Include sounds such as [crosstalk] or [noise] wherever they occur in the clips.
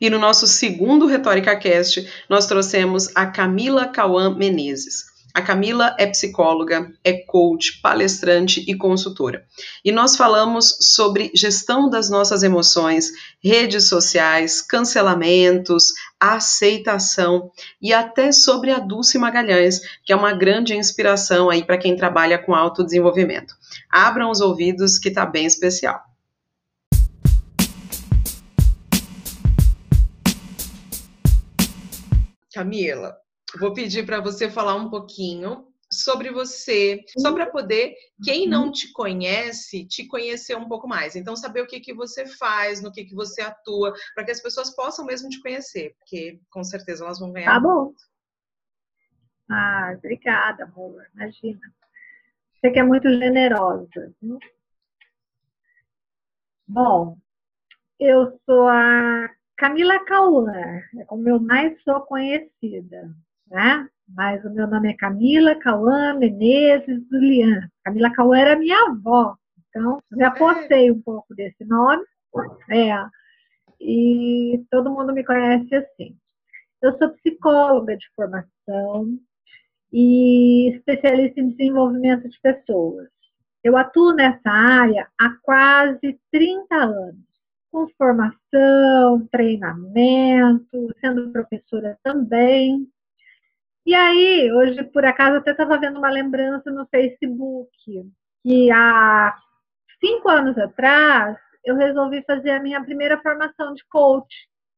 E no nosso segundo Retórica Cast, nós trouxemos a Camila Cauã Menezes. A Camila é psicóloga, é coach, palestrante e consultora. E nós falamos sobre gestão das nossas emoções, redes sociais, cancelamentos, aceitação e até sobre a Dulce Magalhães, que é uma grande inspiração aí para quem trabalha com autodesenvolvimento. Abram os ouvidos que tá bem especial. Camila, vou pedir para você falar um pouquinho sobre você, só para poder quem não te conhece, te conhecer um pouco mais. Então, saber o que, que você faz, no que, que você atua, para que as pessoas possam mesmo te conhecer, porque com certeza elas vão ganhar. Tá bom. Ah, obrigada, amor. Imagina. Você que é muito generosa. Viu? Bom, eu sou a Camila Cauã, é como eu mais sou conhecida, né? Mas o meu nome é Camila Cauã Menezes Julian. Camila Cauã era minha avó, então me apostei um pouco desse nome. É, e todo mundo me conhece assim. Eu sou psicóloga de formação e especialista em desenvolvimento de pessoas. Eu atuo nessa área há quase 30 anos com formação, treinamento, sendo professora também. E aí, hoje, por acaso, até estava vendo uma lembrança no Facebook, que há cinco anos atrás, eu resolvi fazer a minha primeira formação de coach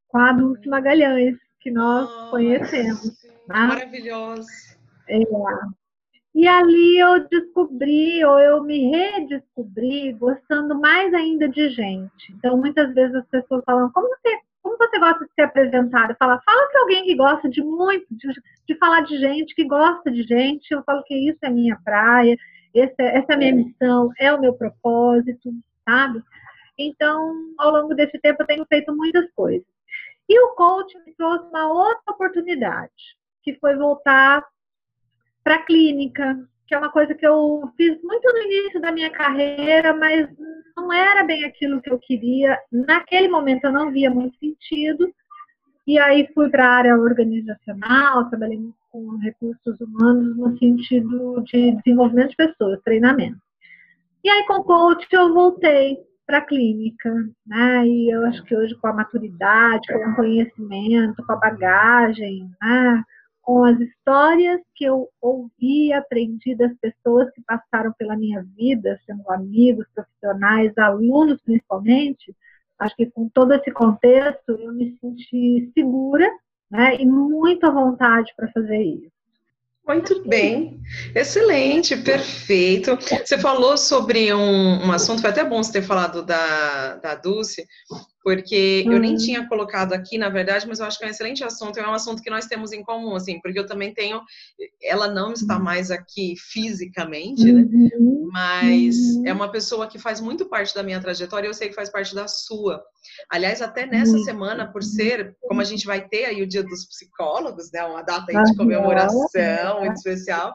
com a Dulce Magalhães, que nós oh, conhecemos. Tá? Maravilhosa. É. E ali eu descobri, ou eu me redescobri, gostando mais ainda de gente. Então, muitas vezes as pessoas falam, como você, como você gosta de ser apresentado? Fala, fala para alguém que gosta de muito, de, de, falar de gente, que gosta de gente. Eu falo que isso é minha praia, essa, essa é a minha missão, é o meu propósito, sabe? Então, ao longo desse tempo, eu tenho feito muitas coisas. E o coach me trouxe uma outra oportunidade, que foi voltar para clínica, que é uma coisa que eu fiz muito no início da minha carreira, mas não era bem aquilo que eu queria. Naquele momento eu não via muito sentido. E aí fui para a área organizacional, trabalhei com recursos humanos no sentido de desenvolvimento de pessoas, treinamento. E aí com o coach eu voltei para a clínica, né? E eu acho que hoje com a maturidade, com o conhecimento, com a bagagem, né? Com as histórias que eu ouvi e aprendi das pessoas que passaram pela minha vida, sendo amigos, profissionais, alunos principalmente, acho que com todo esse contexto eu me senti segura né, e muito à vontade para fazer isso. Muito bem, excelente, perfeito. Você falou sobre um, um, assunto, foi até bom você ter falado da, da Dulce, porque eu nem uhum. tinha colocado aqui, na verdade, mas eu acho que é um excelente assunto, é um assunto que nós temos em comum, assim, porque eu também tenho, ela não está uhum. mais aqui fisicamente, né? Uhum. Mas é uma pessoa que faz muito parte da minha trajetória eu sei que faz parte da sua. Aliás, até nessa semana, por ser, como a gente vai ter aí o Dia dos Psicólogos, né, uma data de comemoração muito especial,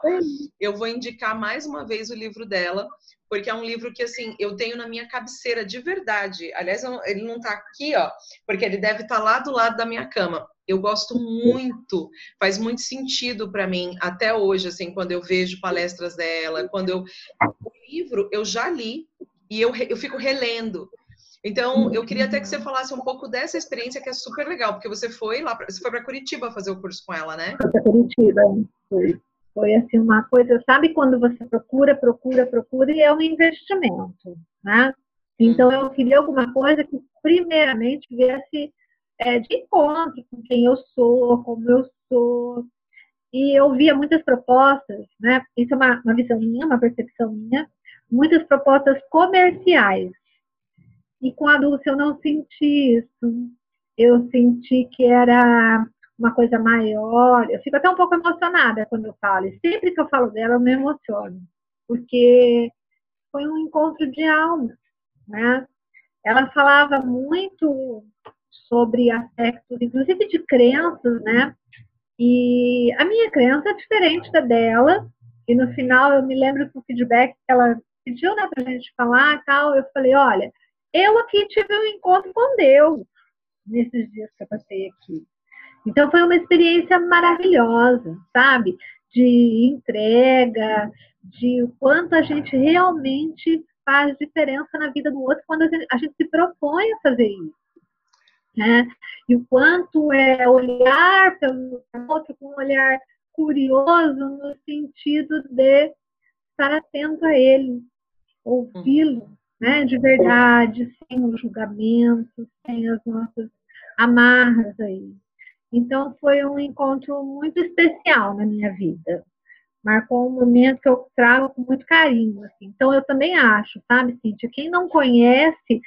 eu vou indicar mais uma vez o livro dela, porque é um livro que, assim, eu tenho na minha cabeceira de verdade. Aliás, ele não está aqui, ó, porque ele deve estar tá lá do lado da minha cama. Eu gosto muito, faz muito sentido para mim até hoje, assim, quando eu vejo palestras dela, quando eu o livro eu já li e eu, eu fico relendo. Então, eu queria até que você falasse um pouco dessa experiência que é super legal, porque você foi lá, você foi para Curitiba fazer o curso com ela, né? Para Curitiba, foi. Foi assim uma coisa, sabe quando você procura, procura, procura e é um investimento, né? Então eu queria alguma coisa que primeiramente viesse é, de encontro com quem eu sou, como eu sou. E eu via muitas propostas, né? Isso é uma, uma visão minha, uma percepção minha, muitas propostas comerciais. E com a Dulce eu não senti isso. Eu senti que era uma coisa maior. Eu fico até um pouco emocionada quando eu falo. E sempre que eu falo dela, eu me emociono. Porque foi um encontro de alma, né? Ela falava muito sobre aspectos, inclusive de crenças, né? E a minha crença é diferente da dela. E no final eu me lembro que o feedback que ela pediu, né, pra gente falar tal, eu falei, olha, eu aqui tive um encontro com Deus. nesses dias que eu passei aqui. Então foi uma experiência maravilhosa, sabe? De entrega, de o quanto a gente realmente faz diferença na vida do outro quando a gente, se propõe a fazer isso. Né? E o quanto é olhar pelo outro com um olhar curioso no sentido de estar atento a ele, ouvi-lo, né, de verdade, sem o julgamento, sem as nossas amarras aí. Então foi um encontro muito especial na minha vida. Marcou um momento que eu trago com muito carinho. Assim. Então eu também acho, sabe, Cíntia, quem não conhece,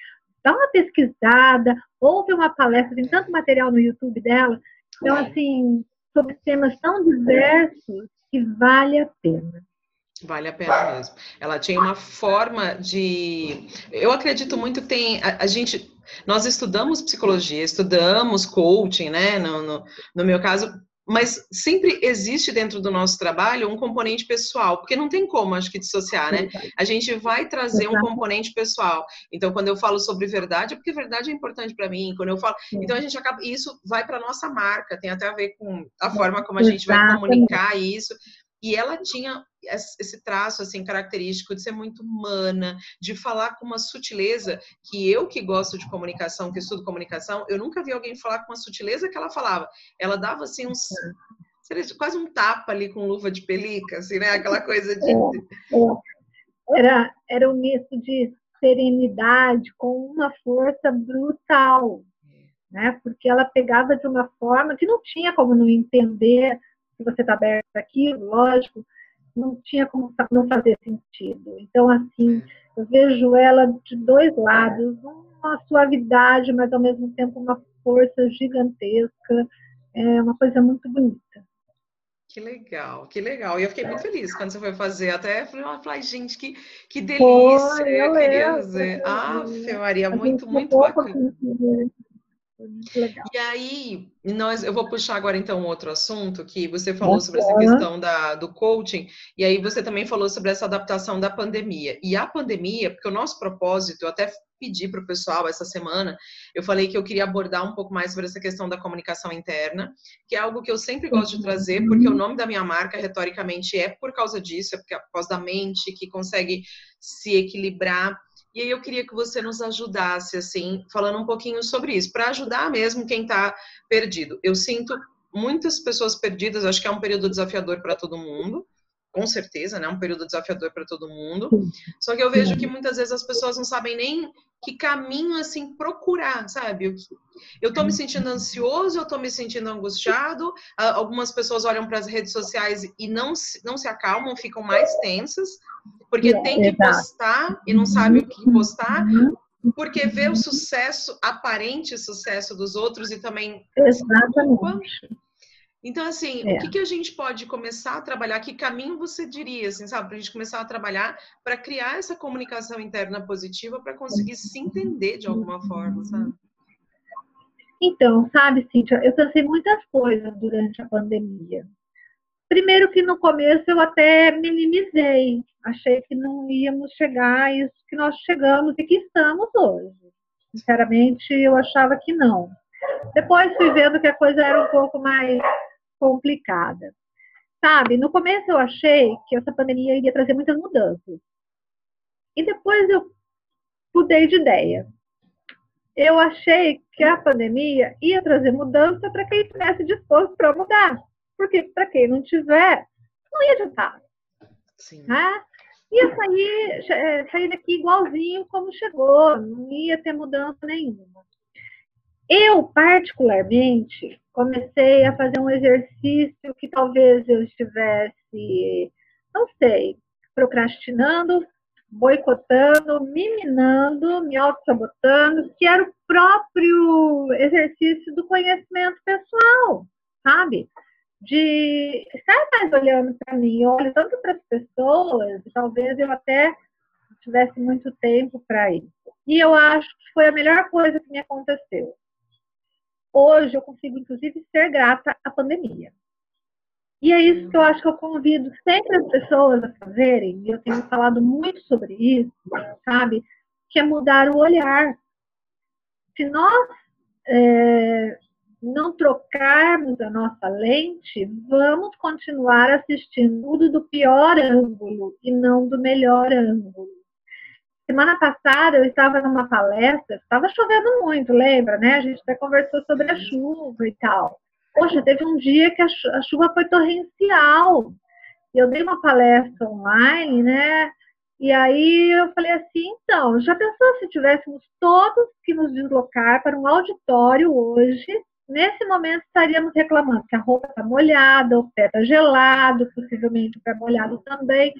dá uma pesquisada, ouve uma palestra, tem tanto material no YouTube dela. Então, assim, sobre temas tão diversos que vale a pena. Vale a pena mesmo. Ela tinha uma forma de. Eu acredito muito que tem. A, a gente. Nós estudamos psicologia, estudamos coaching, né? No, no, no, meu caso, mas sempre existe dentro do nosso trabalho um componente pessoal, porque não tem como, acho que, dissociar, né? A gente vai trazer um componente pessoal. Então, quando eu falo sobre verdade, é porque verdade é importante para mim. Quando eu falo. Então, a gente acaba. Isso vai para nossa marca, tem até a ver com a forma como a gente vai comunicar isso. E ela tinha esse traço assim característico de ser muito humana, de falar com uma sutileza que eu que gosto de comunicação, que estudo comunicação, eu nunca vi alguém falar com uma sutileza que ela falava. Ela dava assim uns quase um tapa ali com luva de pelica, assim, né? Aquela coisa de é, é. era era um misto de serenidade com uma força brutal, né? Porque ela pegava de uma forma que não tinha como não entender se você está aberto aquilo, lógico, não tinha como não fazer sentido. Então, assim, eu vejo ela de dois lados, uma suavidade, mas ao mesmo tempo uma força gigantesca, é uma coisa muito bonita. Que legal, que legal. E eu fiquei muito feliz quando você foi fazer. Até falei, gente, que, que delícia. Foi, eu queria dizer. Ah, Maria, muito, muito bacana. Legal. E aí, nós, eu vou puxar agora então outro assunto que você falou sobre essa questão da, do coaching, e aí você também falou sobre essa adaptação da pandemia. E a pandemia, porque o nosso propósito, eu até pedi para o pessoal essa semana, eu falei que eu queria abordar um pouco mais sobre essa questão da comunicação interna, que é algo que eu sempre gosto de trazer, porque o nome da minha marca, retoricamente, é por causa disso, é por causa da mente que consegue se equilibrar e aí eu queria que você nos ajudasse, assim, falando um pouquinho sobre isso, para ajudar mesmo quem está perdido. Eu sinto muitas pessoas perdidas, acho que é um período desafiador para todo mundo, com certeza, né? Um período desafiador para todo mundo. Só que eu vejo que muitas vezes as pessoas não sabem nem que caminho assim procurar, sabe? Eu tô me sentindo ansioso, eu tô me sentindo angustiado. Algumas pessoas olham para as redes sociais e não não se acalmam, ficam mais tensas porque é, tem que postar e não sabe o que uhum. postar, porque vê o sucesso, aparente sucesso dos outros e também. Exatamente. Então, assim, é. o que, que a gente pode começar a trabalhar? Que caminho você diria, assim, sabe, para a gente começar a trabalhar para criar essa comunicação interna positiva para conseguir se entender de alguma forma, sabe? Então, sabe, Cíntia, eu pensei muitas coisas durante a pandemia. Primeiro que no começo eu até minimizei, achei que não íamos chegar a isso que nós chegamos e que estamos hoje. Sinceramente, eu achava que não. Depois fui vendo que a coisa era um pouco mais complicada. Sabe, no começo eu achei que essa pandemia iria trazer muitas mudanças. E depois eu mudei de ideia. Eu achei que a pandemia ia trazer mudança para quem estivesse disposto para mudar. Porque para quem não tiver, não ia adiantar. Sim. Né? Ia sair, é, sair daqui igualzinho como chegou, não ia ter mudança nenhuma. Eu, particularmente, comecei a fazer um exercício que talvez eu estivesse, não sei, procrastinando, boicotando, me minando, me auto-sabotando, que era o próprio exercício do conhecimento pessoal, sabe? de estar mais olhando para mim, olho tanto para as pessoas, talvez eu até tivesse muito tempo para isso. E eu acho que foi a melhor coisa que me aconteceu. Hoje eu consigo, inclusive, ser grata à pandemia. E é isso que eu acho que eu convido sempre as pessoas a fazerem, e eu tenho falado muito sobre isso, sabe? Que é mudar o olhar. Se nós é, não trocarmos a nossa lente, vamos continuar assistindo tudo do pior ângulo e não do melhor ângulo. Semana passada eu estava numa palestra, estava chovendo muito, lembra, né? A gente até conversou sobre a chuva e tal. Poxa, teve um dia que a chuva foi torrencial. Eu dei uma palestra online, né? E aí eu falei assim, então, já pensou se tivéssemos todos que nos deslocar para um auditório hoje nesse momento estaríamos reclamando que a roupa está molhada, o pé está gelado, possivelmente o pé molhado também.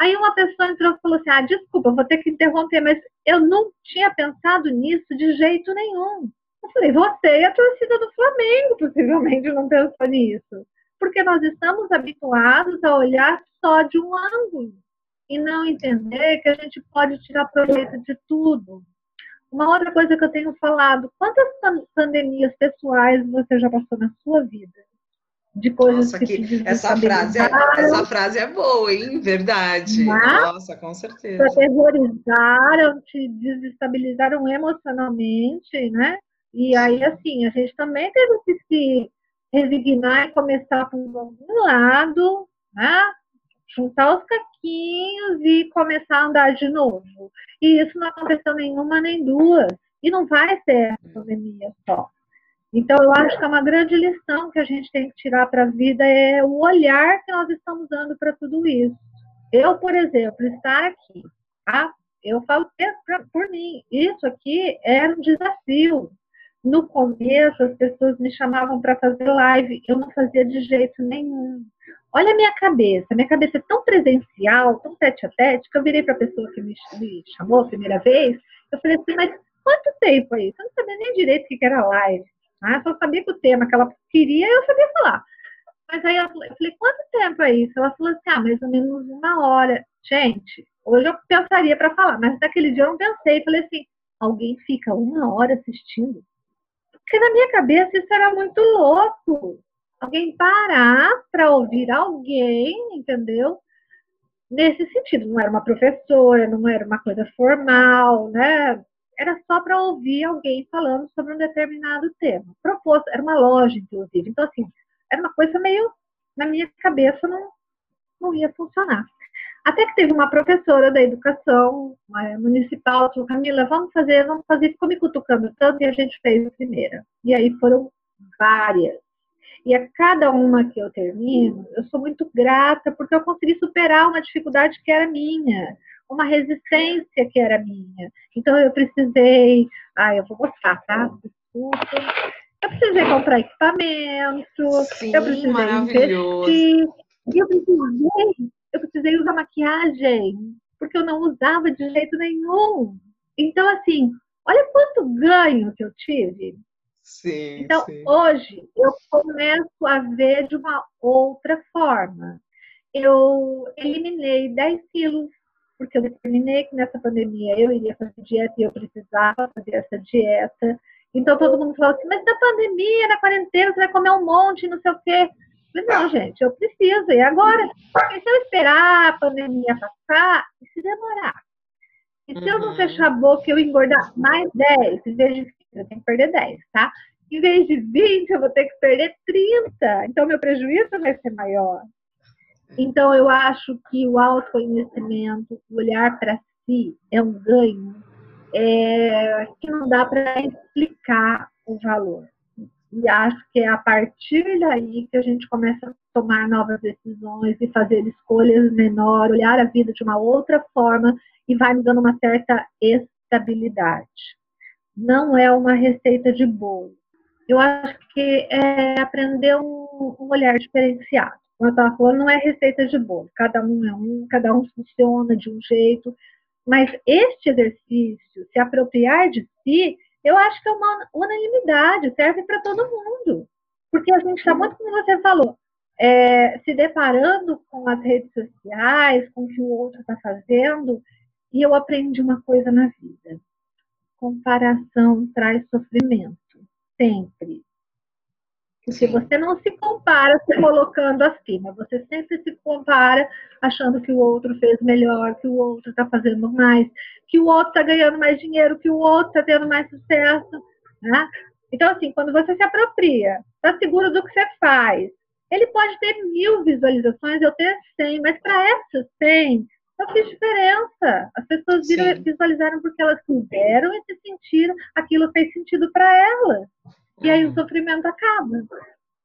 Aí uma pessoa entrou e falou assim: Ah, desculpa, vou ter que interromper, mas eu não tinha pensado nisso de jeito nenhum. Eu falei: Você e a torcida do Flamengo possivelmente não pensou nisso. Porque nós estamos habituados a olhar só de um ângulo e não entender que a gente pode tirar proveito de tudo. Uma outra coisa que eu tenho falado, quantas pandemias pessoais você já passou na sua vida? De coisas Nossa, que, que essa frase, é, essa frase é boa, hein? Verdade. Mas, Nossa, com certeza. Te aterrorizaram, te desestabilizaram emocionalmente, né? E aí, assim, a gente também teve que se resignar e começar por um lado, né? juntar os caquinhos e começar a andar de novo. E isso não aconteceu nenhuma nem duas. E não vai ser essa pandemia só. Então, eu acho que é uma grande lição que a gente tem que tirar para a vida é o olhar que nós estamos dando para tudo isso. Eu, por exemplo, estar aqui, tá? Eu falo por mim, isso aqui era um desafio. No começo, as pessoas me chamavam para fazer live, eu não fazia de jeito nenhum. Olha a minha cabeça, minha cabeça é tão presencial, tão tete a tete, que eu virei para a pessoa que me, me, chamou a primeira vez, eu falei assim, mas quanto tempo é isso? Eu não sabia nem direito o que era live. Né? Só sabia que o tema que ela queria, eu sabia falar. Mas aí eu falei, quanto tempo é isso? Ela falou assim, ah, mais ou menos uma hora. Gente, hoje eu pensaria para falar, mas naquele dia eu não pensei. Falei assim, alguém fica uma hora assistindo? Porque na minha cabeça isso era muito louco alguém parar para ouvir alguém, entendeu? Nesse sentido, não era uma professora, não era uma coisa formal, né? Era só para ouvir alguém falando sobre um determinado tema. Proposto, era uma loja, inclusive. Então, assim, era uma coisa meio, na minha cabeça, não, não ia funcionar. Até que teve uma professora da educação municipal, falou, Camila, vamos fazer, vamos fazer, ficou me cutucando tanto, e a gente fez a primeira. E aí foram várias e a cada uma que eu termino, eu sou muito grata porque eu consegui superar uma dificuldade que era minha, uma resistência que era minha. Então eu precisei, ah, eu vou mostrar, tá? Desculpa. Eu precisei comprar equipamento, Sim, eu precisei investir, e eu precisei, eu precisei usar maquiagem, porque eu não usava de jeito nenhum. Então, assim, olha quanto ganho que eu tive Sim, então, sim. hoje, eu começo a ver de uma outra forma. Eu eliminei 10 quilos, porque eu determinei que nessa pandemia eu iria fazer dieta e eu precisava fazer essa dieta. Então, todo mundo falou assim, mas na pandemia, na quarentena, você vai comer um monte, não sei o quê. Mas não, gente, eu preciso. E agora? Porque se eu esperar a pandemia passar, e se demorar? E se uhum. eu não uhum. fechar a boca, eu engordar mais 10, em vez de eu tenho que perder 10, tá? Em vez de 20, eu vou ter que perder 30. Então, meu prejuízo vai ser maior. Então, eu acho que o autoconhecimento, o olhar para si, é um ganho é, que não dá para explicar o valor. E acho que é a partir daí que a gente começa a tomar novas decisões e fazer escolhas menores, olhar a vida de uma outra forma e vai me dando uma certa estabilidade não é uma receita de bolo. Eu acho que é aprender um, um olhar diferenciado. Como eu estava falando, não é receita de bolo. Cada um é um, cada um funciona de um jeito. Mas este exercício, se apropriar de si, eu acho que é uma unanimidade, serve para todo mundo. Porque a gente está muito, como você falou, é, se deparando com as redes sociais, com o que o outro está fazendo, e eu aprendi uma coisa na vida comparação traz sofrimento, sempre. Porque você não se compara se colocando acima, você sempre se compara achando que o outro fez melhor, que o outro está fazendo mais, que o outro está ganhando mais dinheiro, que o outro está tendo mais sucesso. Né? Então, assim, quando você se apropria, está seguro do que você faz, ele pode ter mil visualizações, eu ter 100, mas para essas 100, não fez diferença. As pessoas viram, visualizaram porque elas quiseram e se sentiram, aquilo fez sentido para elas. E aí o uhum. sofrimento acaba.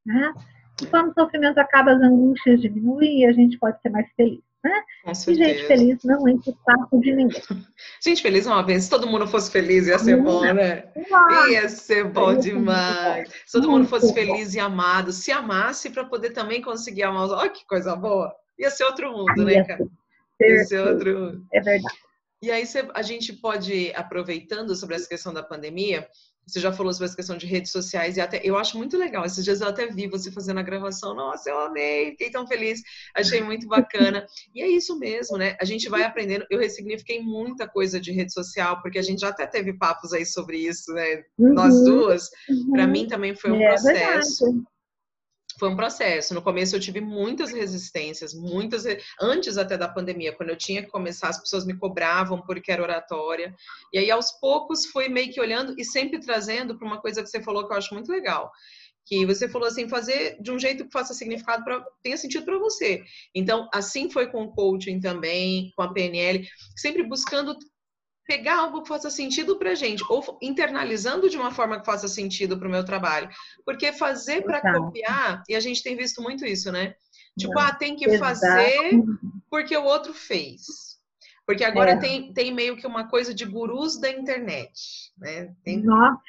Né? E quando o sofrimento acaba, as angústias diminuem e a gente pode ser mais feliz. Né? e gente feliz não enche o saco de ninguém. Gente feliz uma vez, se todo mundo fosse feliz, ia ser bom, né? Ia ser bom demais. Se todo mundo fosse feliz e amado, se amasse para poder também conseguir amar os Olha que coisa boa! Ia ser outro mundo, né, cara? Ia ser outro mundo. É verdade. E aí a gente pode, aproveitando sobre essa questão da pandemia, você já falou sobre essa questão de redes sociais e até eu acho muito legal. Esses dias eu até vi você fazendo a gravação. Nossa, eu amei, fiquei tão feliz, achei muito bacana. E é isso mesmo, né? A gente vai aprendendo. Eu ressignifiquei muita coisa de rede social, porque a gente já até teve papos aí sobre isso, né? Uhum, Nós duas. Uhum. Para mim também foi um é processo. Verdade foi um processo. No começo eu tive muitas resistências, muitas antes até da pandemia, quando eu tinha que começar, as pessoas me cobravam porque era oratória. E aí aos poucos fui meio que olhando e sempre trazendo para uma coisa que você falou que eu acho muito legal. Que você falou assim, fazer de um jeito que faça significado para tenha sentido para você. Então, assim foi com o coaching também, com a PNL, sempre buscando pegar algo que faça sentido para gente, ou internalizando de uma forma que faça sentido para o meu trabalho. Porque fazer para copiar, e a gente tem visto muito isso, né? Tipo, ah, tem que fazer porque o outro fez. Porque agora é. tem, tem meio que uma coisa de gurus da internet, né? Tem... Nossa.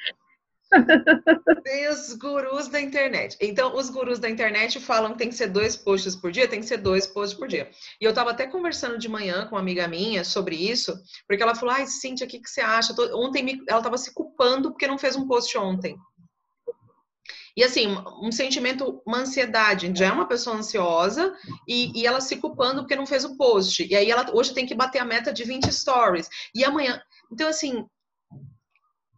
Tem os gurus da internet. Então, os gurus da internet falam que tem que ser dois posts por dia, tem que ser dois posts por dia. E eu estava até conversando de manhã com uma amiga minha sobre isso, porque ela falou: ai, Cíntia, o que, que você acha? Ontem ela estava se culpando porque não fez um post ontem. E assim, um sentimento, uma ansiedade. Já é uma pessoa ansiosa e, e ela se culpando porque não fez o post. E aí ela hoje tem que bater a meta de 20 stories. E amanhã. Então, assim,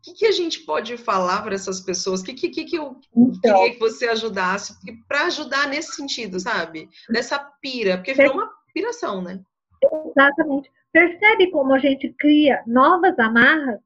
que, que, a gente pode falar para essas pessoas? O que, que, que, eu então, queria que você ajudasse? Para ajudar nesse sentido, sabe? Dessa pira, porque virou uma piração, né? Exatamente. Percebe como a gente cria novas amarras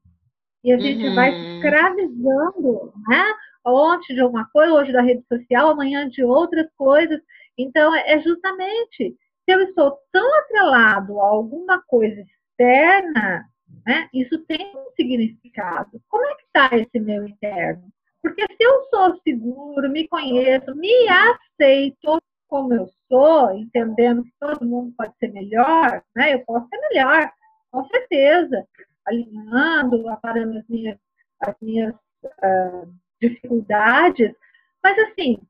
e a gente uhum. vai escravizando, né? Ontem de alguma coisa, hoje da rede social, amanhã de outras coisas. Então, é justamente se eu estou tão atrelado a alguma coisa externa, né? Isso tem um significado. Como é que está esse meu interno? Porque se eu sou seguro, me conheço, me aceito como eu sou, entendendo que todo mundo pode ser melhor, né? Eu posso ser melhor, com certeza, alinhando, aparando as minhas, as minhas uh, dificuldades, mas assim,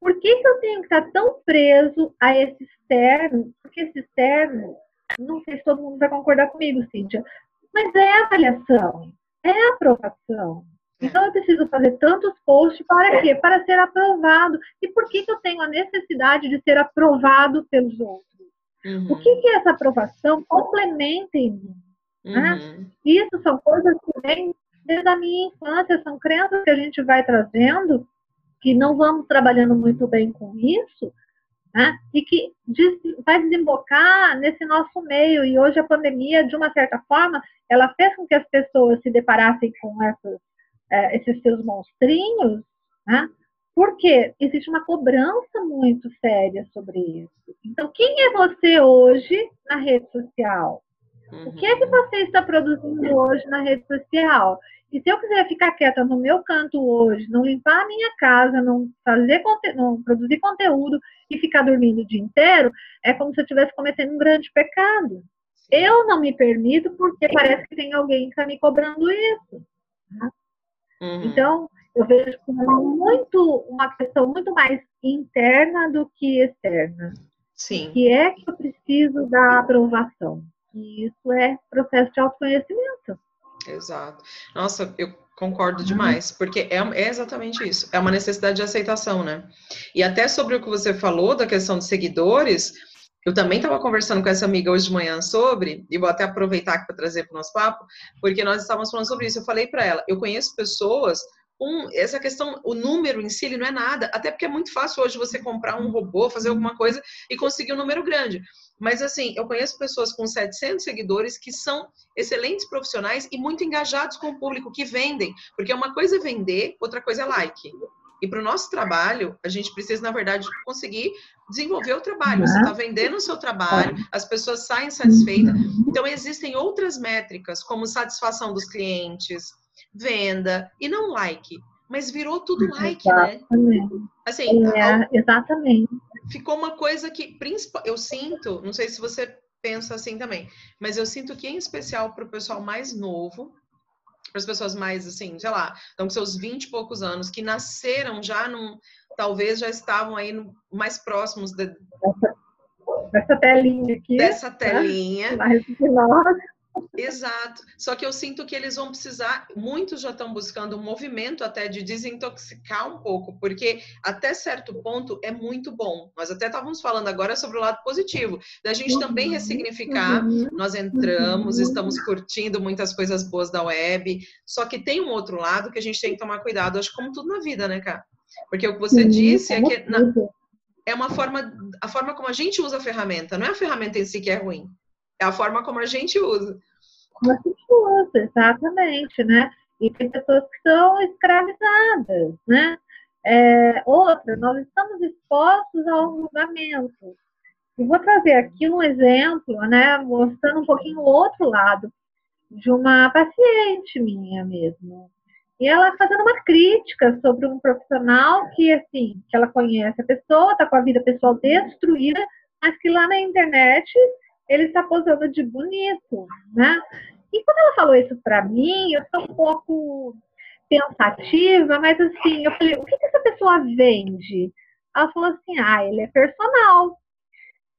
por que, que eu tenho que estar tão preso a esse externo? Porque esse externo, não sei se todo mundo vai concordar comigo, Cíntia, mas é avaliação, é aprovação. É. Então eu preciso fazer tantos posts para quê? Para ser aprovado. E por que, que eu tenho a necessidade de ser aprovado pelos outros? Uhum. O que, que essa aprovação complementa em mim? Né? Uhum. Isso são coisas que vêm desde a minha infância, são crenças que a gente vai trazendo, que não vamos trabalhando muito bem com isso, né? e que vai desembocar nesse nosso meio. E hoje a pandemia, de uma certa forma, ela fez com que as pessoas se deparassem com essas, é, esses seus monstrinhos, né? porque existe uma cobrança muito séria sobre isso. Então, quem é você hoje na rede social? O que é que você está produzindo hoje na rede social? E se eu quiser ficar quieta no meu canto hoje, não limpar a minha casa, não fazer não produzir conteúdo e ficar dormindo o dia inteiro, é como se eu estivesse cometendo um grande pecado. Eu não me permito porque parece que tem alguém que está me cobrando isso. Né? Uhum. Então, eu vejo como muito uma questão muito mais interna do que externa. Sim. Que é que eu preciso da aprovação. E isso é processo de autoconhecimento. Exato. Nossa, eu concordo demais, porque é, é, exatamente isso. É uma necessidade de aceitação, né? E até sobre o que você falou da questão de seguidores, eu também estava conversando com essa amiga hoje de manhã sobre, e vou até aproveitar para trazer para o nosso papo, porque nós estávamos falando sobre isso. Eu falei para ela, eu conheço pessoas com essa questão, o número em si ele não é nada, até porque é muito fácil hoje você comprar um robô, fazer alguma coisa e conseguir um número grande. Mas assim, eu conheço pessoas com 700 seguidores que são excelentes profissionais e muito engajados com o público que vendem, porque uma coisa é vender, outra coisa é like. E para o nosso trabalho, a gente precisa, na verdade, conseguir desenvolver o trabalho. Você está vendendo o seu trabalho, as pessoas saem satisfeitas. Então, existem outras métricas, como satisfação dos clientes, venda, e não like. Mas virou tudo like, né? exatamente. né? Assim, é, exatamente. Ficou uma coisa que, eu sinto, não sei se você pensa assim também, mas eu sinto que, em especial para o pessoal mais novo, para as pessoas mais assim, sei lá, estão com seus 20 e poucos anos, que nasceram já num. Talvez já estavam aí no, mais próximos de, dessa telinha aqui. Dessa né? telinha. Mais de nós. Exato. Só que eu sinto que eles vão precisar, muitos já estão buscando um movimento até de desintoxicar um pouco, porque até certo ponto é muito bom. Nós até estávamos falando agora sobre o lado positivo, da gente também uhum. ressignificar. Uhum. Nós entramos, estamos curtindo muitas coisas boas da web, só que tem um outro lado que a gente tem que tomar cuidado, acho como tudo na vida, né, cara? Porque o que você disse é que na, é uma forma, a forma como a gente usa a ferramenta, não é a ferramenta em si que é ruim. É a forma como a gente usa. Como a gente usa, exatamente, né? E tem pessoas que são escravizadas, né? É, outra, nós estamos expostos ao julgamento. E vou trazer aqui um exemplo, né, mostrando um pouquinho o outro lado de uma paciente minha mesmo. E ela fazendo uma crítica sobre um profissional que, assim, que ela conhece a pessoa, está com a vida pessoal destruída, mas que lá na internet ele está posando de bonito, né? E quando ela falou isso para mim, eu estou um pouco pensativa, mas assim, eu falei, o que, que essa pessoa vende? Ela falou assim, ah, ele é personal. Eu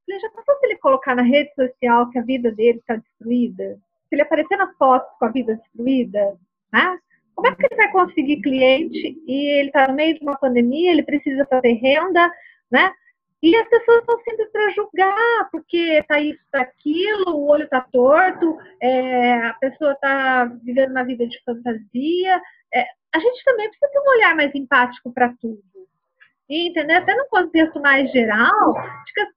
falei, já pensou se ele colocar na rede social que a vida dele está destruída? Se ele aparecer nas fotos com a vida destruída, né? Como é que ele vai conseguir cliente e ele está no meio de uma pandemia, ele precisa fazer renda, né? E as pessoas estão sempre para julgar, porque tá isso, tá aquilo, o olho tá torto, é, a pessoa está vivendo uma vida de fantasia. É, a gente também precisa ter um olhar mais empático para tudo. E, entender Até no contexto mais geral,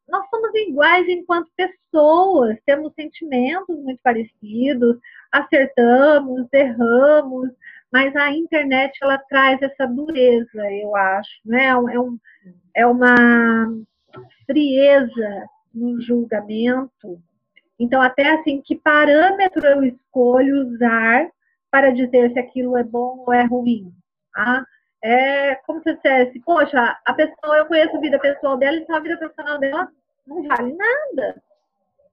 nós somos iguais enquanto pessoas, temos sentimentos muito parecidos, acertamos, erramos, mas a internet ela traz essa dureza, eu acho, né? É, um, é uma frieza no julgamento. Então, até assim, que parâmetro eu escolho usar para dizer se aquilo é bom ou é ruim? Tá? É como se dissesse, poxa, a pessoa, eu conheço a vida pessoal dela, então a vida profissional dela não vale nada.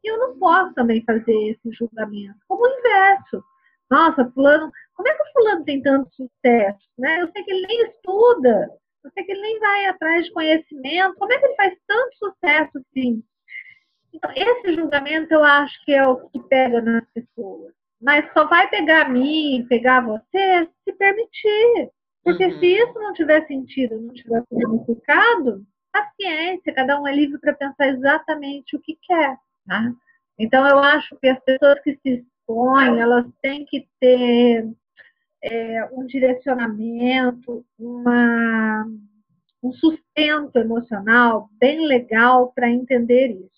E eu não posso também fazer esse julgamento. Como o inverso. Nossa, fulano, como é que o fulano tem tanto sucesso? Né? Eu sei que ele nem estuda, eu sei que ele nem vai atrás de conhecimento. Como é que ele faz tanto sucesso assim? Então, esse julgamento eu acho que é o que pega nas pessoas. Mas só vai pegar a mim, pegar você, se permitir. Porque uhum. se isso não tiver sentido, não tiver significado, paciência, cada um é livre para pensar exatamente o que quer. Tá? Então, eu acho que as pessoas que se expõem, elas têm que ter é, um direcionamento, uma, um sustento emocional bem legal para entender isso.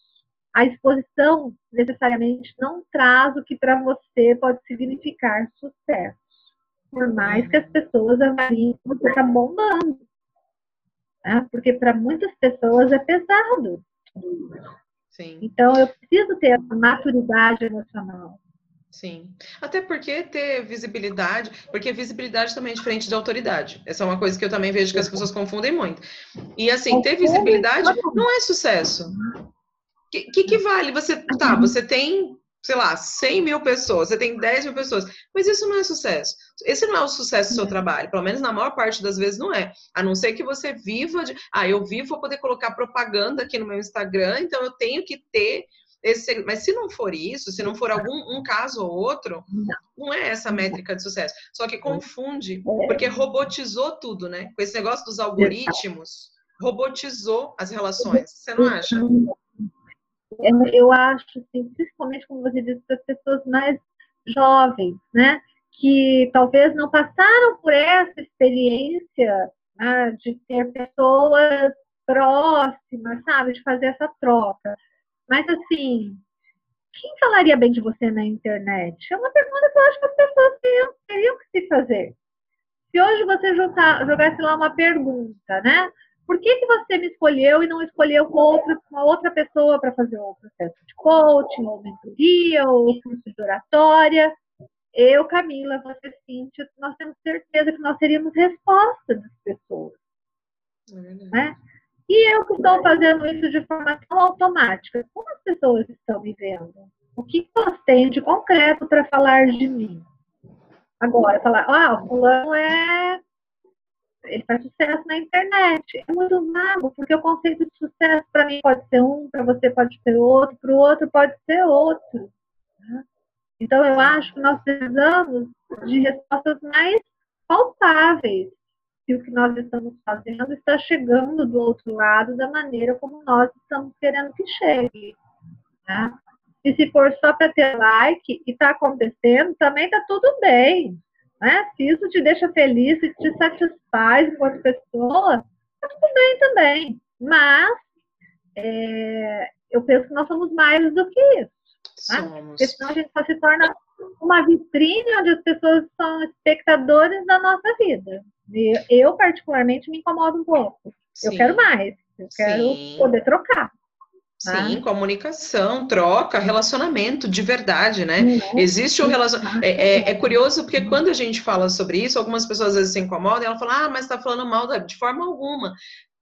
A exposição necessariamente não traz o que para você pode significar sucesso, por mais que as pessoas avaliem que você está bombando. Né? Porque para muitas pessoas é pesado. Sim. Então eu preciso ter essa maturidade emocional. Sim. Até porque ter visibilidade, porque visibilidade também é diferente de autoridade. Essa é uma coisa que eu também vejo que as pessoas confundem muito. E assim, ter visibilidade não é sucesso. O que, que, que, vale? Você, tá, você tem, sei lá, 100 mil pessoas, você tem 10 mil pessoas, mas isso não é sucesso. Esse não é o sucesso do seu trabalho, pelo menos na maior parte das vezes não é. A não ser que você viva de, ah, eu vivo para poder colocar propaganda aqui no meu Instagram, então eu tenho que ter esse, mas se não for isso, se não for algum um caso ou outro, não é essa métrica de sucesso. Só que confunde, porque robotizou tudo, né? Com esse negócio dos algoritmos, robotizou as relações. Você não acha? Eu acho, assim, principalmente como você disse, para as pessoas mais jovens, né? Que talvez não passaram por essa experiência né, de ter pessoas próximas, sabe? De fazer essa troca Mas assim, quem falaria bem de você na internet? É uma pergunta que eu acho que as pessoas teriam, teriam que se fazer. Se hoje você jogasse lá uma pergunta, né? Por que, que você me escolheu e não escolheu outra, uma outra pessoa para fazer o processo de coaching, ou mentoria, ou curso de oratória? Eu, Camila, você, Cíntia, nós temos certeza que nós teríamos resposta das pessoas. É né? E eu que estou fazendo isso de forma tão automática, como as pessoas estão me vendo? O que elas têm de concreto para falar de mim? Agora, falar, ah, o fulano é. Ele faz sucesso na internet. É muito vago, porque o conceito de sucesso para mim pode ser um, para você pode ser outro, para o outro pode ser outro. Né? Então, eu acho que nós precisamos de respostas mais palpáveis se o que nós estamos fazendo está chegando do outro lado da maneira como nós estamos querendo que chegue. Né? E se for só para ter like e está acontecendo, também está tudo bem. Né? Se isso te deixa feliz, se te satisfaz enquanto pessoa, está tudo bem também. Mas é, eu penso que nós somos mais do que isso. Né? Porque senão a gente só se torna uma vitrine onde as pessoas são espectadores da nossa vida. Eu, particularmente, me incomodo um pouco. Sim. Eu quero mais. Eu quero Sim. poder trocar. Tá? Sim, comunicação, troca, relacionamento de verdade, né? Uhum. Existe o relacionamento. É, é, é, curioso porque quando a gente fala sobre isso, algumas pessoas às vezes se incomodam e ela fala, ah, mas está falando mal da... de forma alguma.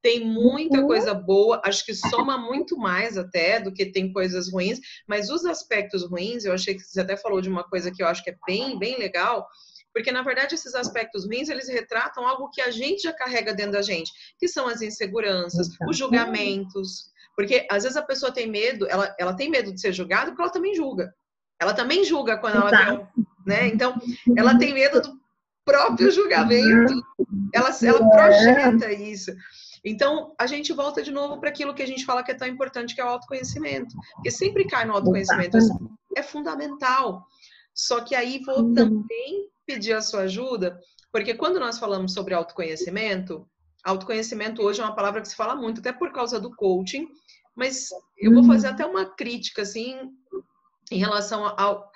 Tem muita uhum. coisa boa, acho que soma muito mais até do que tem coisas ruins, mas os aspectos ruins, eu achei que você até falou de uma coisa que eu acho que é bem, bem legal, porque, na verdade, esses aspectos ruins, eles retratam algo que a gente já carrega dentro da gente, que são as inseguranças, os julgamentos. Porque, às vezes, a pessoa tem medo, ela, ela tem medo de ser julgada porque ela também julga. Ela também julga quando ela vê, né? Então, ela tem medo do próprio julgamento. Ela, ela projeta isso. Então, a gente volta de novo para aquilo que a gente fala que é tão importante, que é o autoconhecimento. Porque sempre cai no autoconhecimento. É fundamental. Só que aí vou uhum. também pedir a sua ajuda, porque quando nós falamos sobre autoconhecimento, autoconhecimento hoje é uma palavra que se fala muito, até por causa do coaching, mas eu vou fazer até uma crítica, assim, em relação ao.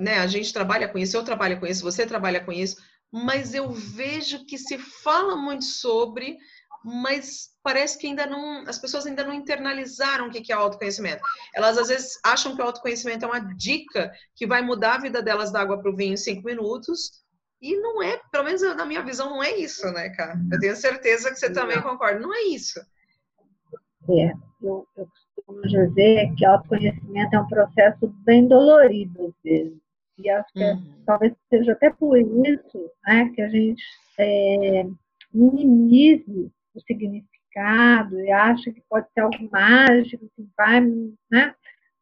Né, a gente trabalha com isso, eu trabalho com isso, você trabalha com isso, mas eu vejo que se fala muito sobre, mas parece que ainda não, as pessoas ainda não internalizaram o que é autoconhecimento. Elas às vezes acham que o autoconhecimento é uma dica que vai mudar a vida delas da água para o vinho em cinco minutos. E não é, pelo menos na minha visão, não é isso, né, cara? Eu tenho certeza que você também concorda. Não é isso. É, eu, eu costumo dizer que autoconhecimento é um processo bem dolorido, às vezes. E acho que é, uhum. talvez seja até por isso né, que a gente é, minimize o significado e acha que pode ser algo mágico, que vai né,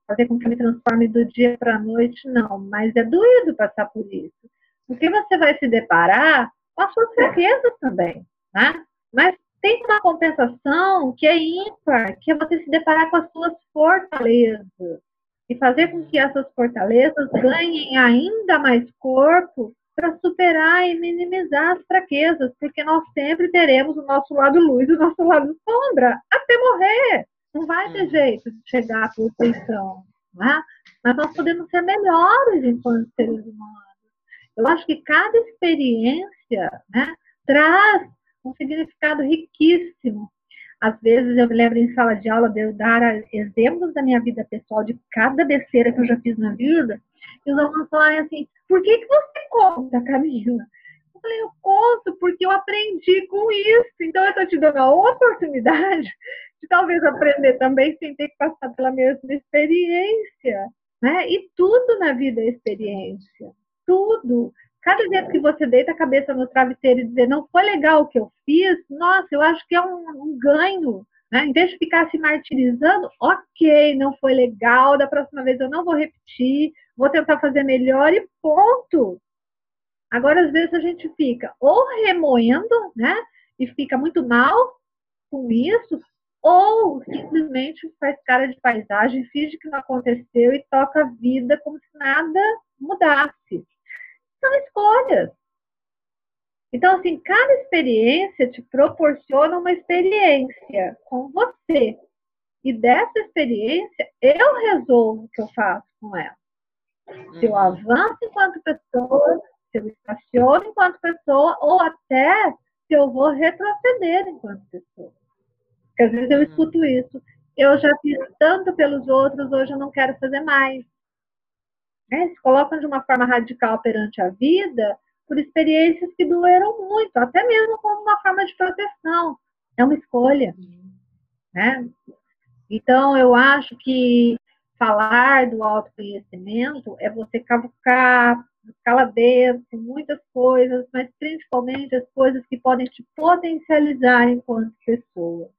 fazer com que me transforme do dia para a noite, não. Mas é doído passar por isso. Porque você vai se deparar com as suas fraquezas também, né? Mas tem uma compensação que é ímpar, que é você se deparar com as suas fortalezas e fazer com que essas fortalezas ganhem ainda mais corpo para superar e minimizar as fraquezas, porque nós sempre teremos o nosso lado luz e o nosso lado sombra, até morrer. Não vai ter uhum. jeito de chegar à perfeição, né? mas nós podemos ser melhores enquanto seres humanos. Eu acho que cada experiência né, traz um significado riquíssimo. Às vezes eu me lembro em sala de aula de eu dar exemplos da minha vida pessoal, de cada besteira que eu já fiz na vida, e os alunos falarem assim, por que, que você conta, Camila? Eu falei, eu conto porque eu aprendi com isso. Então, eu estou te dando a oportunidade de talvez aprender também sem ter que passar pela mesma experiência. Né? E tudo na vida é experiência. Tudo. Cada vez que você deita a cabeça no travesseiro e dizer, não foi legal o que eu fiz, nossa, eu acho que é um, um ganho. Né? Em vez de ficar se martirizando, ok, não foi legal, da próxima vez eu não vou repetir, vou tentar fazer melhor e ponto. Agora, às vezes, a gente fica ou remoendo, né? E fica muito mal com isso, ou simplesmente faz cara de paisagem, finge que não aconteceu e toca a vida como se nada mudasse. São escolhas. Então, assim, cada experiência te proporciona uma experiência com você. E dessa experiência, eu resolvo o que eu faço com ela. Se eu uhum. avanço enquanto pessoa, se eu estaciono enquanto pessoa, ou até se eu vou retroceder enquanto pessoa. Porque às vezes eu uhum. escuto isso. Eu já fiz tanto pelos outros, hoje eu não quero fazer mais. Né? Se colocam de uma forma radical perante a vida por experiências que doeram muito, até mesmo como uma forma de proteção. É uma escolha. Né? Então, eu acho que falar do autoconhecimento é você cavucar, escala dentro, muitas coisas, mas principalmente as coisas que podem te potencializar enquanto pessoa.